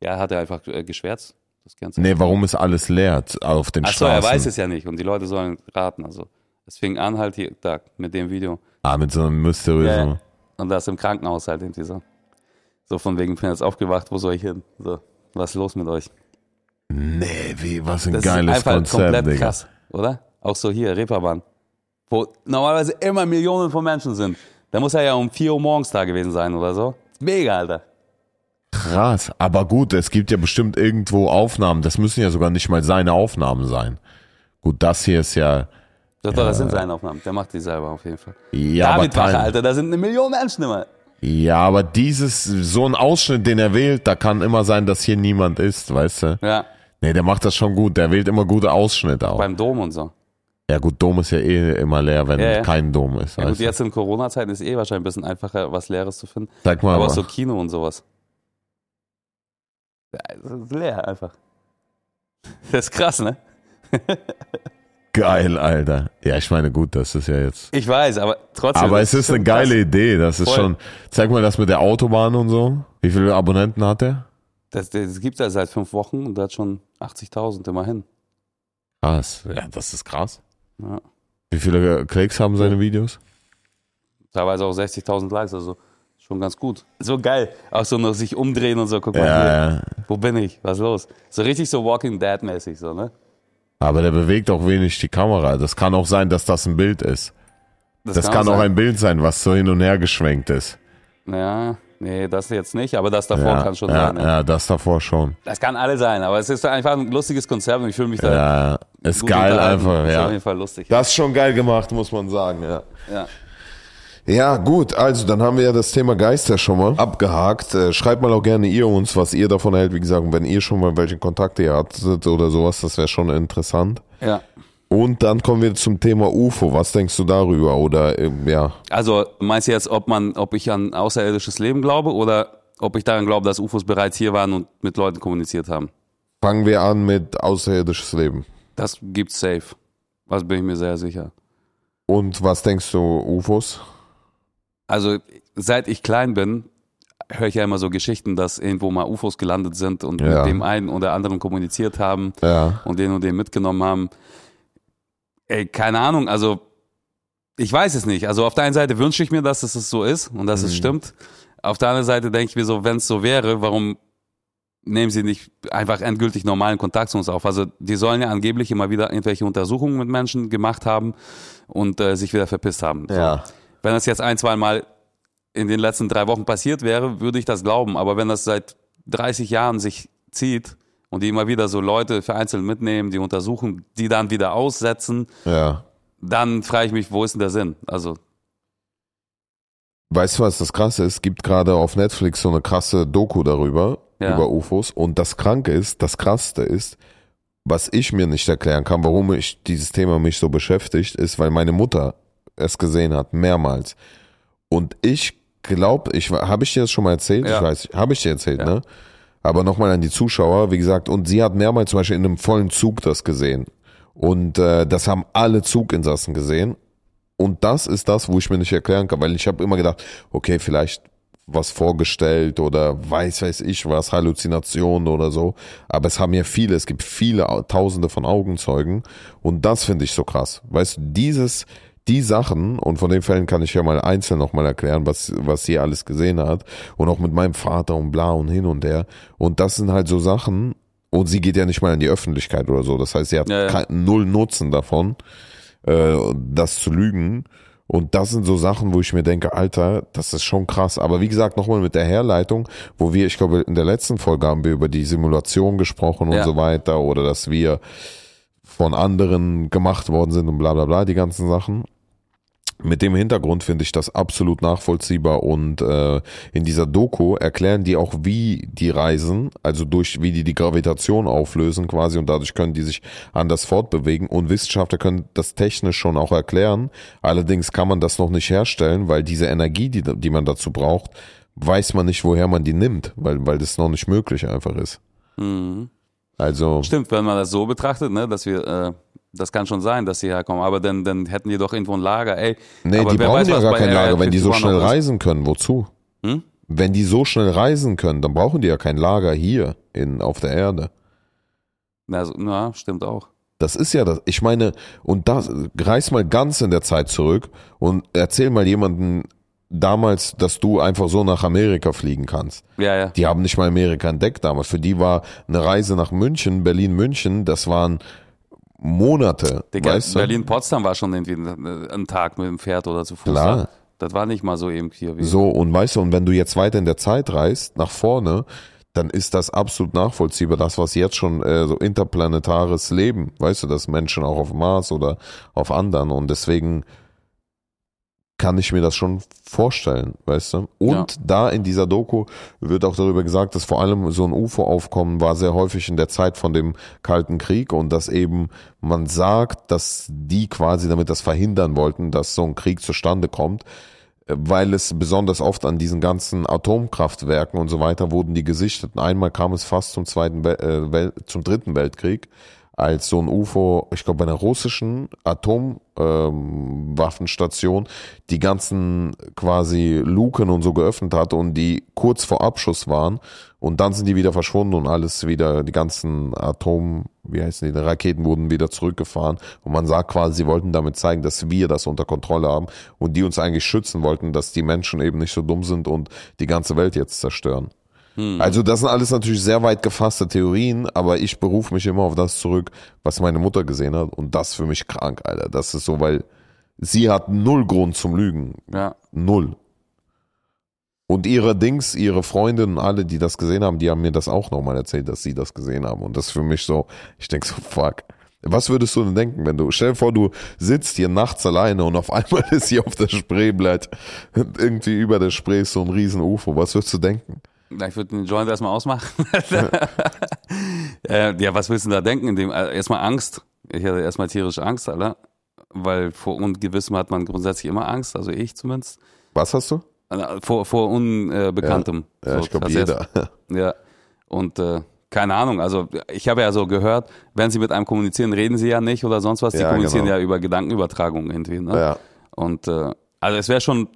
Ja, hat er einfach äh, geschwärzt. Das Ganze. Nee, warum ist alles leer auf den Achso, Straßen? er weiß es ja nicht und die Leute sollen raten. Also, es fing an halt hier, da, mit dem Video. Ah, mit so einem mysteriösen. Ja, Und das im Krankenhaus halt irgendwie so. So von wegen, ich bin jetzt aufgewacht, wo soll ich hin? So, was ist los mit euch? Nee, wie, was ein Das geiles ist einfach Konzept, komplett Digga. krass, oder? Auch so hier, Reeperbahn. Wo normalerweise immer Millionen von Menschen sind. Da muss er ja um 4 Uhr morgens da gewesen sein oder so. Mega, Alter. Krass. Aber gut, es gibt ja bestimmt irgendwo Aufnahmen. Das müssen ja sogar nicht mal seine Aufnahmen sein. Gut, das hier ist ja. Doch, doch, das sind seine Aufnahmen. Der macht die selber auf jeden Fall. Ja, David aber, Wache, Alter, da sind eine Million Menschen immer. ja, aber dieses, so ein Ausschnitt, den er wählt, da kann immer sein, dass hier niemand ist, weißt du? Ja, Nee, der macht das schon gut. Der wählt immer gute Ausschnitte auch. beim Dom und so. Ja gut, Dom ist ja eh immer leer, wenn Ja, ja. kein Dom ist. Ja, gut, jetzt in Corona-Zeiten ist eh wahrscheinlich ein bisschen einfacher, was Leeres zu finden. Sag mal, Aber was. so Kino und sowas. Ja, es ist leer einfach. Das ist krass, ne? Geil, Alter. Ja, ich meine, gut, das ist ja jetzt. Ich weiß, aber trotzdem. Aber es ist eine geile krass. Idee. Das ist Voll. schon. Zeig mal das mit der Autobahn und so. Wie viele Abonnenten hat er? Das, das gibt er seit fünf Wochen und der hat schon 80.000 immerhin. Krass. Ja, das ist krass. Ja. Wie viele Klicks haben seine Videos? Teilweise auch 60.000 Likes, also schon ganz gut. So geil. Auch so noch sich umdrehen und so, guck mal Ja, hier. ja. Wo bin ich? Was ist los? So richtig so Walking Dead mäßig, so, ne? Aber der bewegt auch wenig die Kamera. Das kann auch sein, dass das ein Bild ist. Das, kann, auch sein. ein Bild sein, was so hin und her geschwenkt ist. Ja, nee, das jetzt nicht, aber das davor ja, kann schon ja, sein. Ja. ja, das davor schon. Das kann alle sein, aber es ist einfach ein lustiges Konzept und ich fühle mich da Ja, ja. ist geil einfach, Ist auf ja. jeden Fall lustig. Das ist schon geil gemacht, muss man sagen, ja. Ja. Ja, gut, also dann haben wir ja das Thema Geister schon mal abgehakt. Äh, schreibt mal auch gerne ihr uns, was ihr davon hält. Wie gesagt, wenn ihr schon mal welche Kontakte ihr hattet oder sowas, das wäre schon interessant. ja. Und dann kommen wir zum Thema UFO. Was denkst du darüber? Oder ähm, ja, Also meinst du jetzt, ob man, ob ich an außerirdisches Leben glaube oder ob ich daran glaube, dass UFOs bereits hier waren und mit Leuten kommuniziert haben? fangen wir an mit außerirdisches Leben. Das gibt's safe. Also bin ich mir sehr sicher. Und was denkst du, UFOs? Also seit ich klein bin, höre ich ja immer so Geschichten, dass irgendwo mal UFOs gelandet sind und Ja. mit dem einen oder anderen kommuniziert haben Ja, und den und den mitgenommen haben. Ey, keine Ahnung, also ich weiß es nicht. Also auf der einen Seite wünsche ich mir, dass es so ist und dass es stimmt. Auf der anderen Seite denke ich mir so, wenn es so wäre, warum nehmen sie nicht einfach endgültig normalen Kontakt zu uns auf? Also die sollen ja angeblich immer wieder irgendwelche Untersuchungen mit Menschen gemacht haben und äh, sich wieder verpisst haben. So. ja. Wenn das jetzt ein, zwei Mal in den letzten drei Wochen passiert wäre, würde ich das glauben. Aber wenn das seit 30 Jahren sich zieht und die immer wieder so Leute vereinzelt mitnehmen, die untersuchen, die dann wieder aussetzen, ja. dann frage ich mich, wo ist denn der Sinn? Also, Weißt du, was das krasse ist? Es gibt gerade auf Netflix so eine krasse Doku darüber, Ja. über UFOs. Und das Kranke ist, das Krasseste ist, was ich mir nicht erklären kann, warum ich dieses Thema mich so beschäftigt, ist, weil meine Mutter es gesehen hat, mehrmals. Und ich glaube, ich habe ich dir das schon mal erzählt? Ja. Ich weiß, habe ich dir erzählt, Ja. ne? Aber nochmal an die Zuschauer, wie gesagt, und sie hat mehrmals zum Beispiel in einem vollen Zug das gesehen. Und äh, das haben alle Zuginsassen gesehen. Und das ist das, wo ich mir nicht erklären kann, weil ich habe immer gedacht, okay, vielleicht was vorgestellt oder weiß weiß ich was, Halluzinationen oder so. Aber es haben ja viele, es gibt viele Au- Tausende von Augenzeugen und das finde ich so krass. Weißt du, dieses, die Sachen und von den Fällen kann ich ja mal einzeln nochmal erklären, was, was sie alles gesehen hat und auch mit meinem Vater und bla und hin und her. Und das sind halt so Sachen und sie geht ja nicht mal in die Öffentlichkeit oder so. Das heißt, sie hat Ja, ja. kein, null Nutzen davon äh, das zu lügen. Und das sind so Sachen, wo ich mir denke, Alter, das ist schon krass. Aber wie gesagt, nochmal mit der Herleitung, wo wir, ich glaube, in der letzten Folge haben wir über die Simulation gesprochen und Ja. so weiter oder dass wir von anderen gemacht worden sind und bla bla bla, die ganzen Sachen. Mit dem Hintergrund finde ich das absolut nachvollziehbar und äh, in dieser Doku erklären die auch, wie die reisen, also durch wie die die Gravitation auflösen quasi und dadurch können die sich anders fortbewegen und Wissenschaftler können das technisch schon auch erklären. Allerdings kann man das noch nicht herstellen, weil diese Energie, die, die man dazu braucht, weiß man nicht, woher man die nimmt, weil weil das noch nicht möglich einfach ist. mhm. Also stimmt, wenn man das so betrachtet, ne, dass wir, äh, das kann schon sein, dass sie herkommen, aber dann, dann hätten die doch irgendwo ein Lager, ey. nee, aber die brauchen weiß, ja gar kein Lager, wenn die so 51 schnell reisen können. Wozu? Hm? Wenn die so schnell reisen können, dann brauchen die ja kein Lager hier in, auf der Erde. Na, so, na, stimmt auch. Das ist ja das. Ich meine, und das, reiß mal ganz in der Zeit zurück und erzähl mal jemanden damals, dass du einfach so nach Amerika fliegen kannst. Ja, ja. Die haben nicht mal Amerika entdeckt damals. Für die war eine Reise nach München, Berlin-München, das waren Monate. Digga, weißt du? Berlin-Potsdam war schon irgendwie ein, Tag mit dem Pferd oder zu Fuß. Klar. ne? Das war nicht mal so eben hier wie. So, und weißt du, und wenn du jetzt weiter in der Zeit reist, nach vorne, dann ist das absolut nachvollziehbar, das, was jetzt schon äh, so interplanetares Leben, weißt du, dass Menschen auch auf Mars oder auf anderen und deswegen kann ich mir das schon vorstellen, weißt du? Und da in dieser Doku wird auch darüber gesagt, dass vor allem so ein UFO-Aufkommen war sehr häufig in der Zeit von dem Kalten Krieg und dass eben man sagt, dass die quasi damit das verhindern wollten, dass so ein Krieg zustande kommt, weil es besonders oft an diesen ganzen Atomkraftwerken und so weiter wurden die gesichtet. Einmal kam es fast zum zweiten, Wel äh, zum dritten Weltkrieg, als so ein UFO, ich glaube bei einer russischen Atomwaffenstation, die ganzen quasi Luken und so geöffnet hat und die kurz vor Abschuss waren und dann sind die wieder verschwunden und alles wieder, die ganzen Atom, wie heißen die Raketen wurden wieder zurückgefahren und man sagt quasi, sie wollten damit zeigen, dass wir das unter Kontrolle haben und die uns eigentlich schützen wollten, dass die Menschen eben nicht so dumm sind und die ganze Welt jetzt zerstören. Also das sind alles natürlich sehr weit gefasste Theorien, aber ich berufe mich immer auf das zurück, was meine Mutter gesehen hat und das für mich krank, Alter. Das ist so, weil sie hat null Grund zum Lügen. Ja. Null. Und ihre Dings, ihre Freundinnen und alle, die das gesehen haben, die haben mir das auch nochmal erzählt, dass sie das gesehen haben. Und das ist für mich so, ich denke so, fuck. Was würdest du denn denken, wenn du, stell dir vor, du sitzt hier nachts alleine und auf einmal ist hier auf der Spreeblatt irgendwie über der Spree ist so ein riesen UFO. Was würdest du denken? Ich würde den Joint erstmal ausmachen. äh, ja, was willst du da denken? In dem, äh, erstmal Angst. Ich hatte erstmal tierische Angst, Alter. Weil vor Ungewissem hat man grundsätzlich immer Angst, also ich zumindest. Was hast du? Vor, vor Unbekanntem. Ja, So, ich glaube das erst- jeder. Ja. Und äh, keine Ahnung, also ich habe ja so gehört, wenn sie mit einem kommunizieren, reden sie ja nicht oder sonst was. Die Ja, kommunizieren genau. ja über Gedankenübertragung irgendwie. Ne? Ja. Und äh, also es wäre schon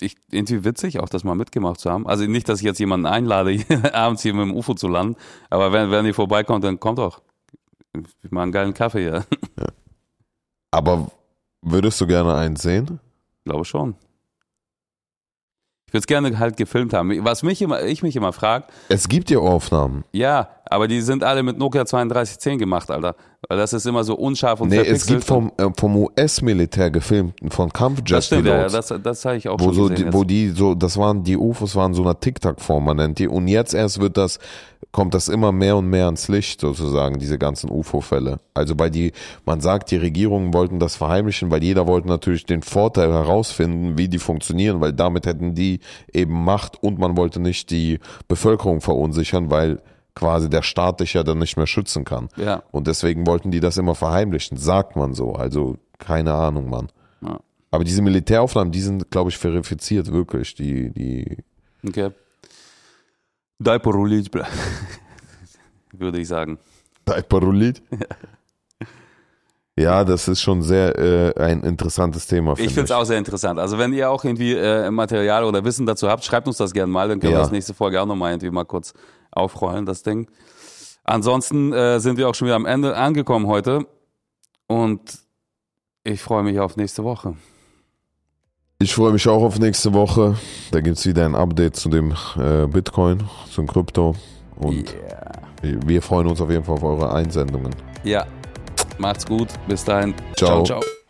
ich, irgendwie witzig, auch das mal mitgemacht zu haben. Also nicht, dass ich jetzt jemanden einlade, abends hier mit dem UFO zu landen, aber wenn, wenn ihr vorbeikommt, dann kommt doch. Ich mache einen geilen Kaffee hier. Aber würdest du gerne einen sehen? Glaube schon. Ich würde es gerne halt gefilmt haben. Was mich immer, ich mich immer frage, Es gibt ja Aufnahmen. ja, aber die sind alle mit Nokia 3210 gemacht, Alter. Weil das ist immer so unscharf und Nee, es gibt vom, äh, vom US-Militär gefilmten, von Das stimmt, ja, das, das habe ich auch wo schon so, gesehen. die, wo die so, das waren, die UFOs waren so einer TikTok-Form, man nennt die. Und jetzt erst wird das, kommt das immer mehr und mehr ans Licht, sozusagen, diese ganzen UFO-Fälle. Also bei die, man sagt, die Regierungen wollten das verheimlichen, weil jeder wollte natürlich den Vorteil herausfinden, wie die funktionieren, weil damit hätten die eben Macht und man wollte nicht die Bevölkerung verunsichern, weil quasi der Staat dich ja dann nicht mehr schützen kann. Ja. Und deswegen wollten die das immer verheimlichen, sagt man so. Also keine Ahnung, Mann. Ja. Aber diese Militäraufnahmen, die sind, glaube ich, verifiziert wirklich. Die, die, Okay. Дай порулить, бля. Würde ich sagen. Daiparolit. Ja, das ist schon sehr äh, ein interessantes Thema. Ich finde finde es auch sehr interessant. Also wenn ihr auch irgendwie äh, Material oder Wissen dazu habt, schreibt uns das gerne mal, dann können Ja. wir das nächste Folge auch nochmal irgendwie mal kurz aufrollen, das Ding. Ansonsten äh, sind wir auch schon wieder am Ende angekommen heute und ich freue mich auf nächste Woche. Ich freue mich auch auf nächste Woche. Da gibt es wieder ein Update zu dem äh, Bitcoin, zum Krypto. Und Yeah. wir freuen uns auf jeden Fall auf eure Einsendungen. Ja, macht's gut. Bis dahin. Ciao. ciao. ciao.